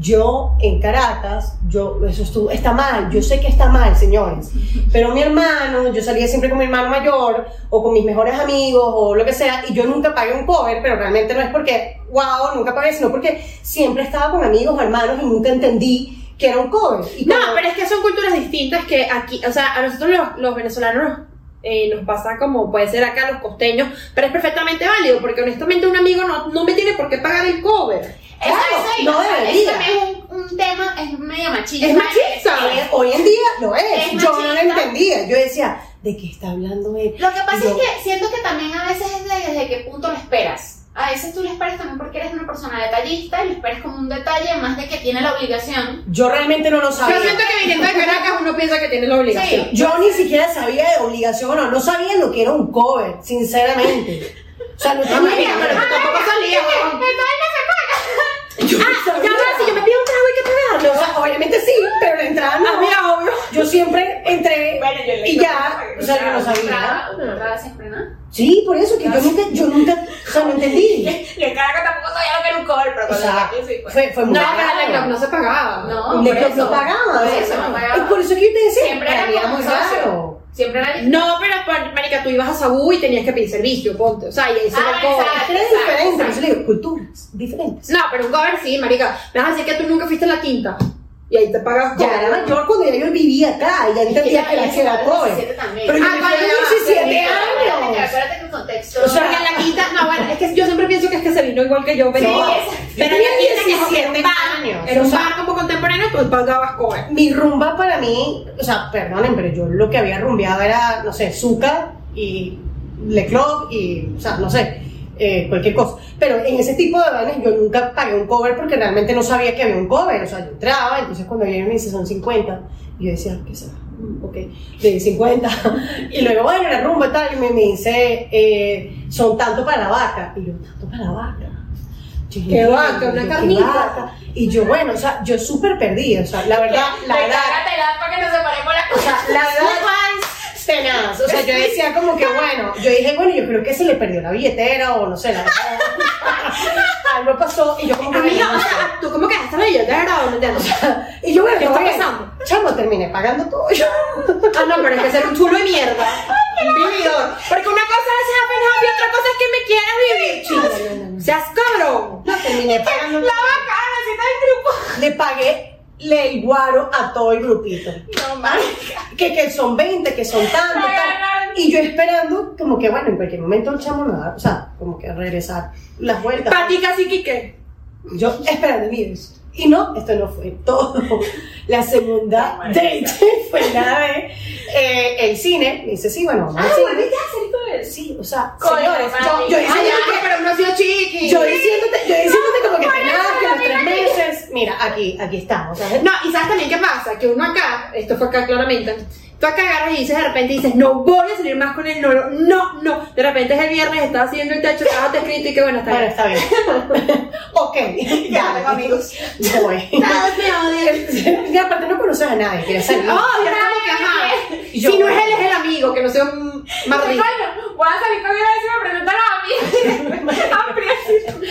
yo en Caracas, yo, eso estuvo, está mal, yo sé que está mal, señores, pero mi hermano, yo salía siempre con mi hermano mayor o con mis mejores amigos o lo que sea, y yo nunca pagué un cover, pero realmente no es porque, wow, nunca pagué, sino porque siempre estaba con amigos hermanos y nunca entendí que era un cover. Y No, como- pero es que son culturas distintas que aquí, o sea, a nosotros los, los venezolanos eh, nos pasa como puede ser acá los costeños, pero es perfectamente válido, porque honestamente un amigo no, no me tiene por qué pagar el cover. Eso, Claro, eso, no o sea, debería. Eso también es un, un tema, es medio machista. Es machista. Eh, hoy en día lo es, Es yo no lo entendía, yo decía, ¿de qué está hablando él? Lo que pasa yo- es que siento que también a veces es de desde qué punto lo esperas. A veces tú lo esperas también porque eres una persona detallista y lo esperas como un detalle más de que tiene la obligación. Yo realmente no lo sabía. Yo siento que viniendo de Caracas uno piensa que tiene la obligación. Sí. Yo ni siquiera sabía de obligación o no, no sabía lo que era un cover, sinceramente. O sea, no Ah, tenía marica, idea. pero tú tampoco salías, [LAUGHS] huevón. Yo no Ah, sabía. yo un trago hay que pagarlo. O sea, obviamente sí, pero la entrada no. Mira, obvio. Yo siempre entré Bueno, yo le y ya, o sea, yo no sabía. Entrada siempre, ¿no? Sí, por eso que yo nunca, yo nunca, o sea, no entendí. [LAUGHS] Y en Caracas tampoco sabía lo que era un cover, pero O sea, pues. fue, fue muy No, pero el club no se pagaba. No, Le por no pagaba. Por eso no pagaba. Es por eso que yo te decía, Siempre era muy raro. Siempre era No, pero marica, tú ibas a Sabú y tenías que pedir servicio, ponte. O sea, y ahí se Ah, exacto. Era Exacto, diferente, por exacto. le digo, culturas diferentes. No, pero un cover sí, marica. Me vas a decir que tú nunca fuiste a la quinta. Y ahí te pagas Ya cover. era mayor cuando yo vivía acá, y ya entendía que la que era cover. Pero yo Ah, tenía va, 17 sí, años. Acuérdate que el contexto. O sea, en la quinta, no, bueno, es que yo siempre pienso que es que se vino igual que yo, pero, Sí, pero yo en la tenía quinta que es que un 17 bar, años, era o un bar como contemporáneo, tú pagabas cover. Mi rumba para mí, o sea, perdonen, pero yo lo que había rumbeado era, no sé, Zucca y Le Club y, o sea, no sé, eh, cualquier cosa. Pero en ese tipo de vainas yo nunca pagué un cover porque realmente no sabía que había un cover. O sea, yo entraba, entonces cuando viene dice son 50, y yo decía, ¿qué será? mm, ok, di 50. [LAUGHS] Y luego, bueno, la rumba tal, y me, me dice, eh, son tanto para la vaca. Y yo, tanto para la vaca. ¿Qué vaca? ¿Una ¿qué carnita? vaca? Y yo, bueno, o sea, yo súper perdida, o sea, la verdad, la para que nos separemos la o sea, la [LAUGHS] verdad, tenaz. O sea, yo decía como que, bueno, yo dije, bueno, yo creo que se le perdió la billetera o no sé, la verdad. [LAUGHS] Algo pasó y yo como que... Amiga, o sea, ¿tú cómo quedaste la billetera o no entiendo? y yo, bueno, ¿Qué está pasando? Chamo, terminé pagando todo yo. Ah, no, pero hay que ser un chulo de mierda. [LAUGHS] Un vividor. Porque una cosa es happy happy, otra cosa es que me quieras vivir, chico. Seas cabrón. No, terminé [LAUGHS] pagando La vaca necesita el grupo. Le pagué le el guaro a todo el grupito. No, marica. Que, que son 20, que son tantos. Y yo esperando, como que bueno, en cualquier momento el chamo va, o sea, como que regresar las vueltas. Pati casi que Yo esperando, mires. Y no, esto no fue todo. La segunda date fue la de eh, el cine. Me dice, sí, bueno, vamos al cine. a él. Sí, o sea, señores, yo, yo diciéndote, pero no ha sido chiqui. yo diciéndote, yo diciéndote como que tenías que los tres meses. Mira, aquí, aquí estamos. No, y sabes también qué pasa, que uno acá, esto fue acá claramente, tú acá agarras y dices de repente, dices, no voy a salir más con él, no, no, no, no. De repente es el viernes, estás haciendo el techo, estás te escrito y que bueno, está Bueno, bien. está bien. [LAUGHS] ok, Ya, amigos. Voy. [LAUGHS] Nada, me odian. Y aparte no conoces a nadie, quieres salir. Oh, ya como que ajá. Y yo- si no es él, es el amigo, que no sea un mardito. Bueno, voy a salir con él y me presentan [LAUGHS] a mí.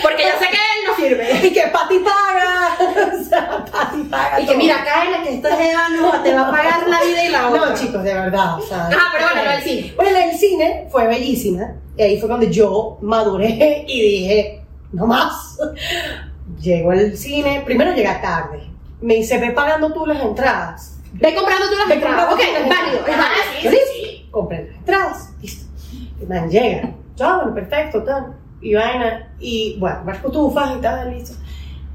Porque yo sé que él [LAUGHS] Y que Pati paga. [LAUGHS] O sea, Pati paga. Y que todo. mira, cállate que esta jeva no te va a pagar la vida y la otra. No, chicos, de verdad. O sea, Ajá, pero bueno, lo del cine. Bueno, la del cine fue bellísima. Y ahí fue cuando yo maduré [LAUGHS] y dije, no más. Llego al cine. Primero llega tarde. Me dice, ve pagando tú las entradas. Ve comprando tú las entradas. Ok, es válido, es entradas. válido. Compré las entradas. Listo. El man llega. Yo, ah, bueno, perfecto, tal. Y vaina. Y bueno, varias cotufas y tal, listo.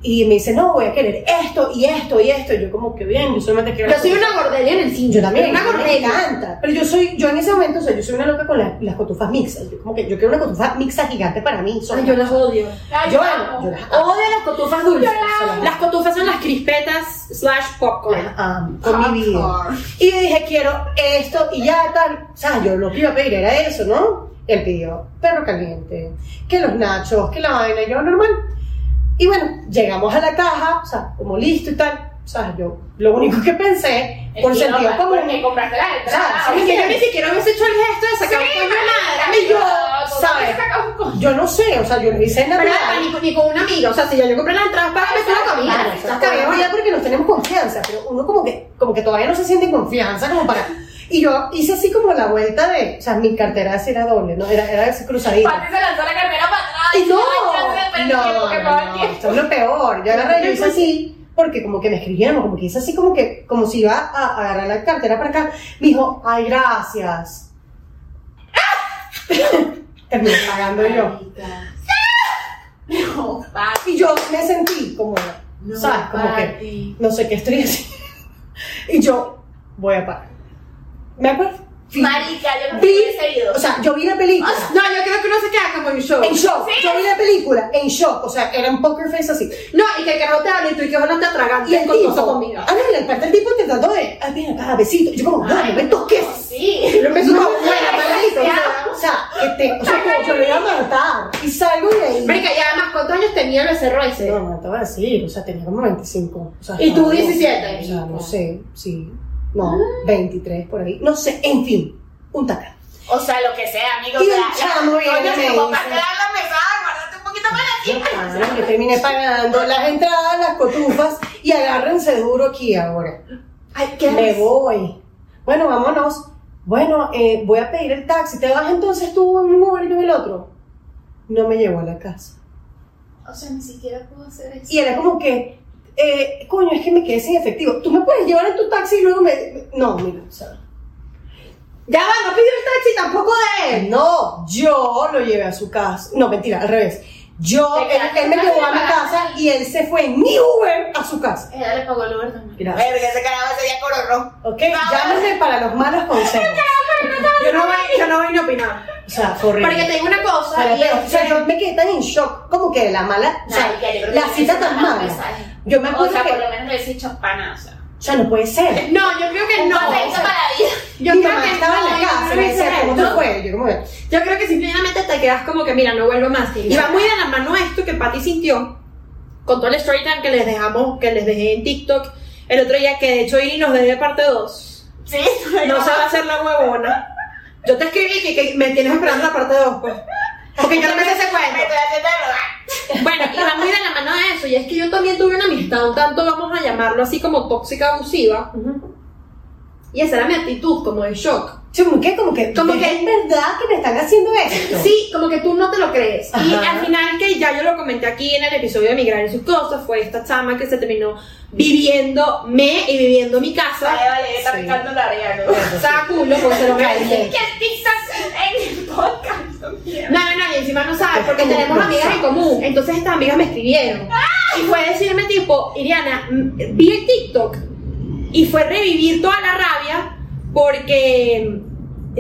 Y me dice, no, voy a querer esto y esto y esto. Y yo como que bien, yo solamente quiero... Yo soy una gordería en el cine. Yo también, Una a mí me encanta. Pero yo soy, yo en ese momento, o sea, yo soy una loca con la- las cotufas mixtas. Yo como que yo quiero una cotufa mixta gigante para mí. sola. Ay, yo las odio. Ay, Yo, amo. yo las amo. Odio las cotufas dulces. Yo las amo. Las cotufas son las crispetas slash popcorn. Las amo, con mi vida. Popcorn. Y yo dije, quiero esto y ya tal. O sea, yo lo que iba a pedir era eso, ¿no? Él pidió perro caliente, que los nachos, que la vaina, yo normal. Y bueno, llegamos a la caja, o sea, como listo y tal. O sea, yo lo único que pensé, Es por sentido no, común, Porque compraste las entradas. Ah, Es que yo ni siquiera hubiese hecho el gesto de sacar un coño madre. Y yo, ¿sabes? ¿sabes? yo no sé, o sea, yo lo hice Navidad. ni, ni con una amiga. O sea, si ya yo compré la entrada para la comida. Claro, estás ya porque nos tenemos confianza, pero uno como que, como que todavía no se siente en confianza como para... Y yo hice así como la vuelta de... O sea, mi cartera así era doble, ¿no? Era, era así cruzadita. Pati se lanzó la cartera para atrás. Y no, no, no, no, esto es lo peor. Yo agarré, yo hice así, [LAUGHS] porque como que me escribieron, como que hice así como que, como si iba a agarrar la cartera para acá. Me dijo, ay, gracias. [LAUGHS] Terminé pagando yo. No. Y yo me sentí como, No, ¿sabes? Como que, no sé qué estoy haciendo. [LAUGHS] Y yo, voy a pagar. ¿Me acuerdo? Fui- Marica, yo no vi, hubiese ido. o sea, yo vi la película. No, yo creo que uno se queda como en shock. En shock, Sí. yo vi la película en shock, o sea, era un poker face así. No, y que el carajo te habla y tú y que no te atragantes Y el con tipo, comida. ah, no, y aparte el tipo te trató de, ah, ven acá, besito. Y yo como, no, no me toques. Sí. Y lo empezó No, a bueno, maldito, o sea, o sea, que te, o sea, como yo lo iba a matar. Y salgo de ahí. Marica, y además, ¿cuántos años tenía el becerro ese? No, no te voy a decir, o sea, tenía como 25. O sea, ¿Y tú estaba- 17? O sea, no sé, sí. No, 23 por ahí. No sé, en fin, un taca. O sea, lo que sea, amigo. Y el chamo viene y me si compraste dice- la mesada, guárdate un poquito para ti. Ah, yo terminé pagando las entradas, las cotufas y agárrense duro aquí ahora. Ay, qué Me voy. Bueno, vámonos. Bueno, eh, voy a pedir el taxi. ¿Te vas entonces tú en un lugar y yo en el otro? No me llevó a la casa. O sea, ni siquiera puedo hacer eso. Y era como que, eh, coño, es que me quedé sin efectivo. ¿Tú me puedes llevar en tu taxi y luego me...? No, mira, o sea... Ya va, no pidió el taxi tampoco de él. No, yo lo llevé a su casa. No, mentira, al revés. Yo, él, me llevó a mi casa y él se fue en mi Uber a su casa. Ella le pagó el Uber también. Gracias. Verga, ese carajo ese día cororó. ¿Ok? Llámenme para los malos consejos. Yo no voy, yo no voy ni a opinar. O sea, fue horrible. Porque te digo una O sea, cosa, la peor. es O sea, yo me quedé tan en shock, como que la mala, o sea, la cita tan mala. mensaje. Yo me O acuerdo sea, por que, lo menos le hice hecho pana, o sea. O sea, no puede ser. [LAUGHS] No, yo creo que Un no. consejo para la vida. Yo creo que estaba en no, la yo casa me decía, ¿cómo te no. fue? Yo como, Yo creo que simplemente te quedas como que, mira, no vuelvo más. Y va muy de la mano esto que Patty sintió con todo el story time que les dejamos, que les dejé en TikTok el otro día, que de hecho Iri nos debe parte 2. Sí, No sabe hacer la huevona. Yo te escribí que, que me tienes esperando la parte 2, pues. Porque yo no me sé ese Me cuento. estoy haciendo rogar. Bueno, y va muy de la mano de eso. Y es que yo también tuve una amistad un tanto, vamos a llamarlo así como tóxica abusiva. Y esa era mi actitud, como de shock. Sí, como que, como que, Como ¿es que- verdad que me están haciendo esto? Sí, como que tú no te lo crees. Y Ajá. al final, que ya yo lo comenté aquí en el episodio de Migrar en sus cosas, fue esta chama que se terminó viviendo me y viviendo mi casa. Vale, vale, está Sí. picando la Ariana. Estaba culo porque se lo merece. ¿Qué pizzas en el podcast? No, no, no, y encima no sabes, porque tenemos amigas en común. Entonces estas amigas me escribieron. Y fue decirme tipo, Iriana, vi el TikTok y fue revivir toda la rabia porque...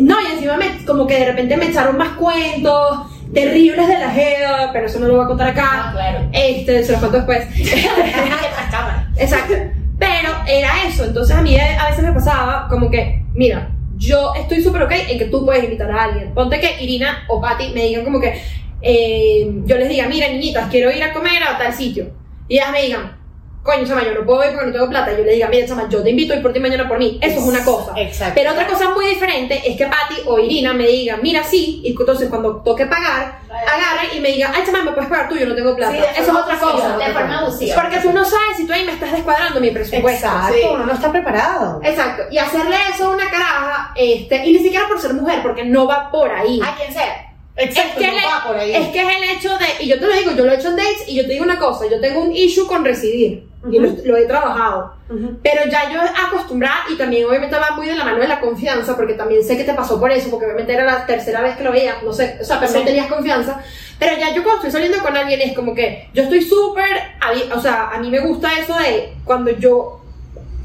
No, y encima me, como que de repente me echaron más cuentos terribles de la jeva, pero eso no lo voy a contar acá. Ah, claro. Este, se los cuento después. [LAUGHS] Exacto. Pero era eso. Entonces a mí a veces me pasaba como que, mira, yo estoy súper ok en que tú puedes invitar a alguien. Ponte que Irina o Patty me digan como que, eh, yo les diga, mira, niñitas, quiero ir a comer a tal sitio. Y ellas me digan, coño, chama, yo no puedo ir porque no tengo plata. Y yo le diga, mira, chama, yo te invito a ir por ti mañana por mí. Eso es una cosa. Exacto. Pero otra cosa muy diferente es que Patty o Irina me digan, mira, sí, y entonces cuando toque pagar, agarre y me diga, ay, chama, me puedes pagar tú, yo no tengo plata. Sí, Eso es otra cosa. De forma abusiva. Porque tú no sabes si tú ahí me estás descuadrando mi presupuesto. Exacto, sí. uno no está preparado. Exacto. Y hacerle eso a una caraja, este, y ni siquiera por ser mujer, porque no va por ahí. A quien sea. Exacto, es, que no el- va por ahí. es que es el hecho de, y yo te lo digo, yo lo he hecho en dates, y yo te digo una cosa, yo tengo un issue con residir, y lo, Ujú. lo he trabajado. Pero ya yo acostumbrada, y también obviamente va muy de la mano de la confianza, porque también sé que te pasó por eso, porque obviamente era la tercera vez que lo veías, no sé, o sea, pero Sí. no tenías confianza. Pero ya yo cuando estoy saliendo con alguien es como que yo estoy súper, o sea, a mí me gusta eso de cuando yo,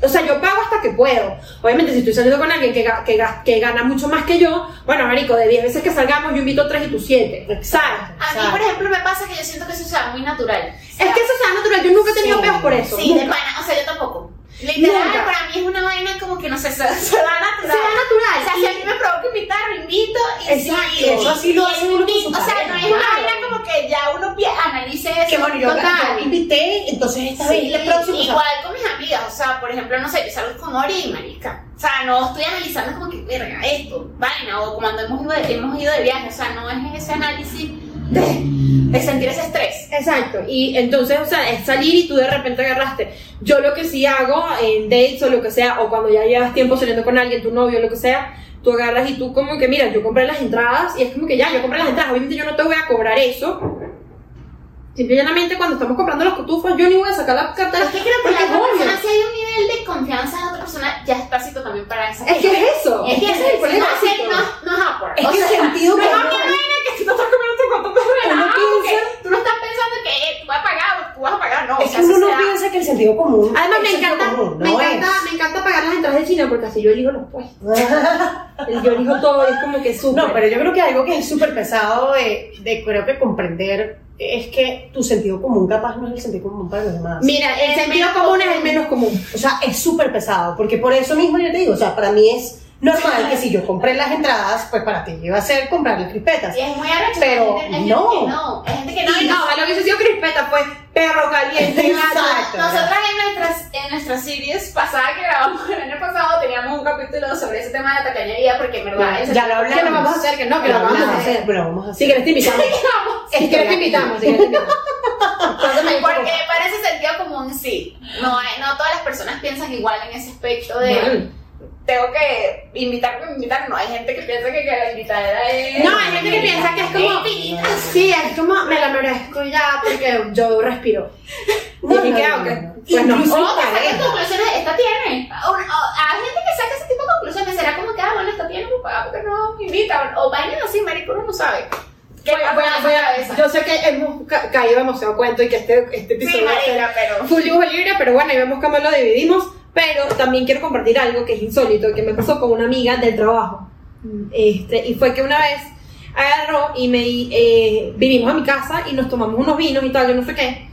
o sea, yo pago hasta que puedo. Obviamente si estoy saliendo con alguien que, que, que gana mucho más que yo, bueno, marico, de 10 veces que salgamos yo invito 3 y tú 7, ¿sabes? A mí, por ejemplo, me pasa que yo siento que eso sea muy natural. Es que eso sea natural, yo nunca he tenido Sí. peos por eso. Sí, de pana, o sea, yo tampoco. Literal, Nunca. para mí es una vaina como que no sé, se, se [LAUGHS] da natural. Se da natural. O sea, si a mí me provoca invitar, lo invito y Exacto. sí. Eso así lo y hace uno con invito, su O sea, no es una claro. vaina como que ya uno analice eso. Que bueno, yo, Total. yo invité, entonces esta vez Sí, o sea, igual con mis amigas, o sea, por ejemplo, no sé, yo salgo con Ori y marica. O sea, no estoy analizando como que, verga, esto, vaina, o cuando hemos ido de, hemos ido de viaje, o sea, no es ese análisis de, sentir ese estrés. Exacto, y entonces, o sea, es salir y tú de repente agarraste. Yo lo que sí hago en dates o lo que sea, o cuando ya llevas tiempo saliendo con alguien, tu novio, lo que sea, tú agarras y tú como que, mira, yo compré las entradas y es como que ya, yo compré las entradas, obviamente yo no te voy a cobrar eso. Simple y llanamente cuando estamos comprando los cotufos, yo ni voy a sacar la cartera. Es que creo que la otra persona, si hay un nivel de confianza en la otra persona, ya está cito también para eso. Es que es eso. Es que ese es el problema. no, es no, no es. Es que el sentido no es común- una vaina que tú no estás comiendo tu cotufa relajado, tú no estás pensando que eh, tú vas a pagar o tú vas a pagar, no. Es que uno no piensa que el sentido común. Además, me encanta, me, no encanta, es. me encanta pagar las entradas de China porque así yo elijo los puestos. [LAUGHS] Yo elijo todo es como que súper. No, pero yo creo que algo que es súper pesado de, de creo que comprender es que tu sentido común capaz no es el sentido común para los demás. Mira, el El sentido menos común es el común. menos común. O sea, es súper pesado, porque por eso mismo yo te digo, o sea, para mí es normal que si yo compré las entradas, pues para ti iba a ser comprar las crispetas. Y es muy arrecho. Pero hay gente, no. que no. Hay gente que no. No, y no, ojalá hubiese sido crispeta, pues perro caliente. Exacto. Nosotras en nuestras, en nuestras series pasada que grabamos el año pasado teníamos un capítulo sobre ese tema de la tacañería porque en verdad ese- Ya lo hablamos. Que lo vamos a hacer, que no, que lo vamos a hacer. Pero vamos a hacer. [LAUGHS] Si quieres te invitamos. Si quieres te invitamos, si quieres te invitamos. Porque ese sentido común sí. No, no todas las personas piensan igual en ese aspecto de Mal. Tengo que invitar por invitar. No, hay gente que piensa que, que la invitada es. No, hay gente que piensa que es como. Sí, es como me la merezco ya porque yo respiro. No, y no, que, no, no. Pues no. Incluso O que saquen pareja. conclusiones, esta tiene. O, o- hay gente que saca ese tipo de conclusiones, será como que, ah, bueno, esta tiene, pues paga porque no me invita. O vainas así, marico, uno no sabe. ¿Qué Voy a- voy a- voy a- yo sé que hemos ca- caído demasiado cuento y que este, este Sí, episodio va a ser marica, pero... full libre, pero bueno, ahí vemos cómo lo dividimos. Pero también quiero compartir algo que es insólito, que me pasó con una amiga del trabajo. Este, y fue que una vez agarró y me eh, vinimos a mi casa y nos tomamos unos vinos y tal, yo no sé qué.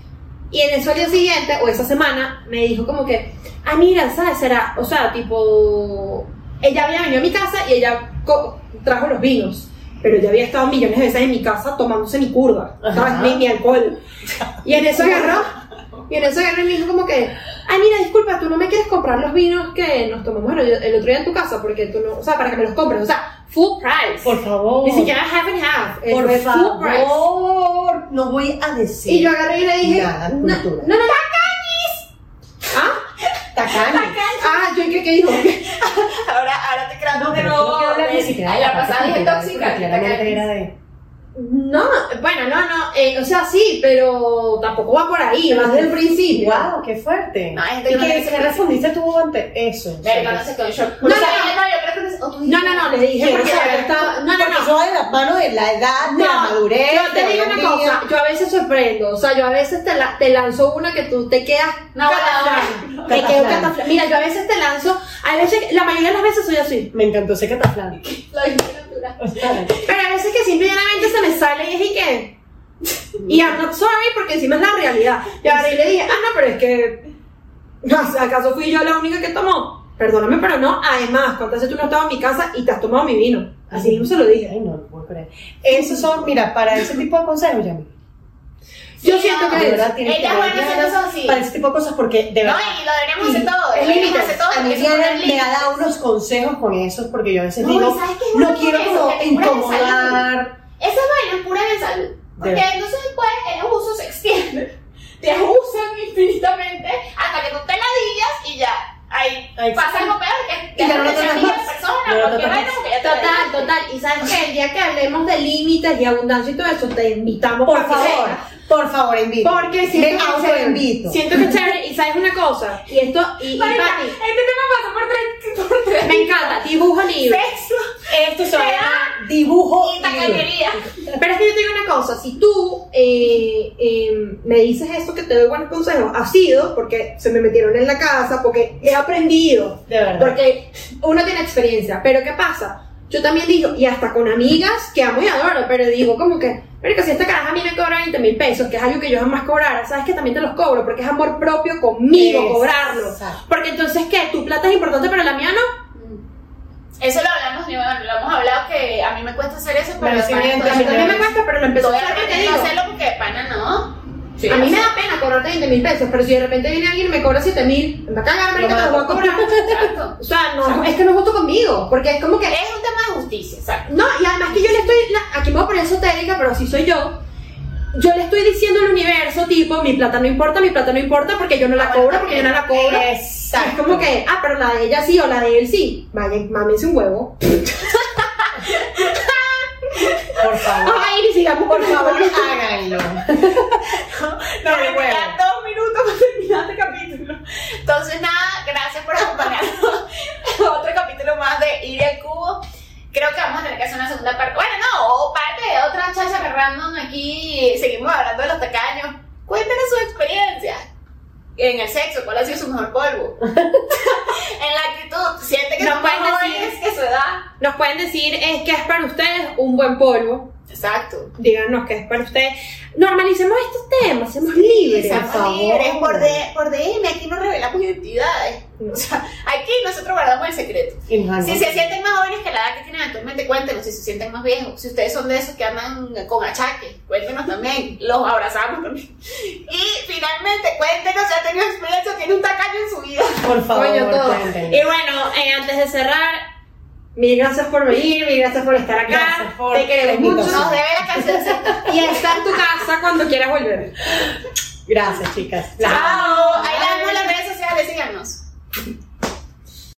Y en eso al día siguiente, o esa semana, me dijo como que, ah, mira, ¿sabes? Será, o sea, tipo, ella había venido a mi casa y ella trajo los vinos. Pero yo había estado millones de veces en mi casa tomándose mi curva, ¿sabes? Mi, mi alcohol. Y en eso agarró, y en eso agarró y me dijo como que, ay, mira, disculpa, tú no me quieres comprar los vinos que nos tomamos el, el otro día en tu casa, porque tú no, o sea, para que me los compres, o sea, full price. Por favor. Ni siquiera half and half, eh, Por fue full price. favor. No voy a decir. Y yo agarré y le dije, Nada, no, no, no, ¿Ah? Ah, yo ¿qué, qué dijo? [LAUGHS] Ahora, ahora te creas No, pero no ni siquiera Ay, la pasada cultural, tóxica. Claramente era de. No, bueno, no, no, eh, o sea, sí, pero tampoco va por ahí, va desde el principio. ¡Wow! ¡Qué fuerte! No, hay gente ¿Y que no qué, qué respondiste tú ante eso? Verga, no sé, con shock. No, no, no, yo creo que no- No, no, no, le dije Quiero porque saber, yo estaba, no, no, no. yo de la mano de la edad, de la madurez. yo te digo una cosa, yo a veces sorprendo, o sea, yo a veces te, la- te lanzo una que tú te quedas No, no, te no. quedo Cataflán. cataflán. Mira, yo a veces te lanzo, a veces, la mayoría de las veces soy así, Me encantó ese cataflán. [LAUGHS] [LAUGHS] Pero a veces que simplemente se me sale y es y que, y I'm not sorry porque encima es la realidad. Y ahora y le dije, ah, no, pero es que, ¿acaso fui yo la única que tomó? Perdóname, pero no. Además, ¿cuántas veces tú no estabas en mi casa y te has tomado mi vino? Así mismo se lo dije. Ay, no, no puedo creer. Esos son, mira, para ese tipo de consejos, Yami. Yo Sí, siento no, que De verdad, tienes que así. Para ese tipo de cosas, porque de No, verdad. y lo deberíamos hacer todo. Es todo. A mí me ha dado unos consejos con esos, porque yo a veces No, digo, ¿y sabes qué es no quiero como incomodar. Esa vaina es pura de salud. Porque De- entonces después el abuso se extiende. [LAUGHS] Te abusan infinitamente hasta que tú te ladillas y ya. Ahí pasa algo peor que Y ya no lo dejas de tocas ser amiga más. de persona, Ya no lo cualquier tocas vaina, más. porque ya te Total, ladillas. total. Y sabes que el día que hablemos de límites y abundancia y todo eso, te invitamos Por favor. Por favor, invito. Porque me siento que es chévere. autoinvito. Siento que es chévere. Y sabes una cosa, y esto, y, y Marica, Pati, Este tema pasa por tres, por tres. me encanta, dibujo libre. Sexo Esto se va a Te llamar dibujo y tacañería. Pero es que yo te digo una cosa, si tú eh, eh, me dices esto que te doy buenos consejos, ha sido porque se me metieron en la casa, porque he aprendido, De verdad. porque uno tiene experiencia, pero ¿qué pasa? Yo también digo, y hasta con amigas que amo y adoro, pero digo como que, pero que si esta caraja a mí me cobra 20 mil pesos, que es algo que yo jamás cobrara, sabes que también te los cobro, porque es amor propio conmigo Exacto. cobrarlo. Porque entonces, ¿qué? ¿Tu plata es importante, pero la mía no? Eso lo hablamos, ni bueno, lo hemos hablado que a mí me cuesta hacer eso, pero Merecimiento, de A mí me cuesta, pero lo empecé Estoy a hacer porque digo, hacerlo porque pana no. Sí, a mí me da pena cobrarte 20 mil pesos, pero si de repente viene alguien y me cobra 7 mil, me va a cagar, marica, te los voy a cobrar. Exacto. [LAUGHS] O sea, no, es que no es justo conmigo, porque es como que... Es un tema de justicia, exacto. No, y además que yo le estoy... aquí me voy a poner esotérica, pero así soy yo. Yo le estoy diciendo al universo, tipo, mi plata no importa, mi plata no importa, porque yo no la cobro, porque yo no la cobro. Exacto. Es como que, ah, pero la de ella sí o la de él sí. Vaya, mámense un huevo. [LAUGHS] Por favor. Ay, y sigamos por favor. Háganlo. No, Pero me quedan dos minutos para terminar este capítulo. Entonces, nada, gracias por acompañarnos. [LAUGHS] Otro capítulo más de Ir al Cubo. Creo que vamos a tener que hacer una segunda parte. Bueno, no, o parte de otra chacha random aquí. Seguimos hablando de los tacaños. Cuéntenos su experiencia en el sexo. ¿Cuál ha sido su mejor polvo? [LAUGHS] en la actitud. ¿Siente que Nos pueden decir- que su edad? Nos pueden decir, es que es para ustedes un buen polvo. Exacto. Díganos que es para ustedes. Normalicemos estos temas, seamos libres. Seamos libres por, D- por DM. Aquí no revelamos identidades. No. O sea, aquí nosotros guardamos el secreto. Si se sienten más jóvenes que la edad que tienen actualmente, cuéntenos. Si se sienten más viejos, si ustedes son de esos que andan con achaques, cuéntenos también. Los abrazamos también. Y finalmente, cuéntenos si ha tenido experiencia, tiene un tacaño en su vida. Por favor, Coño, todo. Y bueno, eh, antes de cerrar, mil gracias por venir, mil gracias por estar acá. Gracias por Te queremos mucho. Nos debe la canción. Y está en tu casa cuando quieras volver. Gracias, chicas. Chao. Ahí la vemos en las redes sociales, síganos.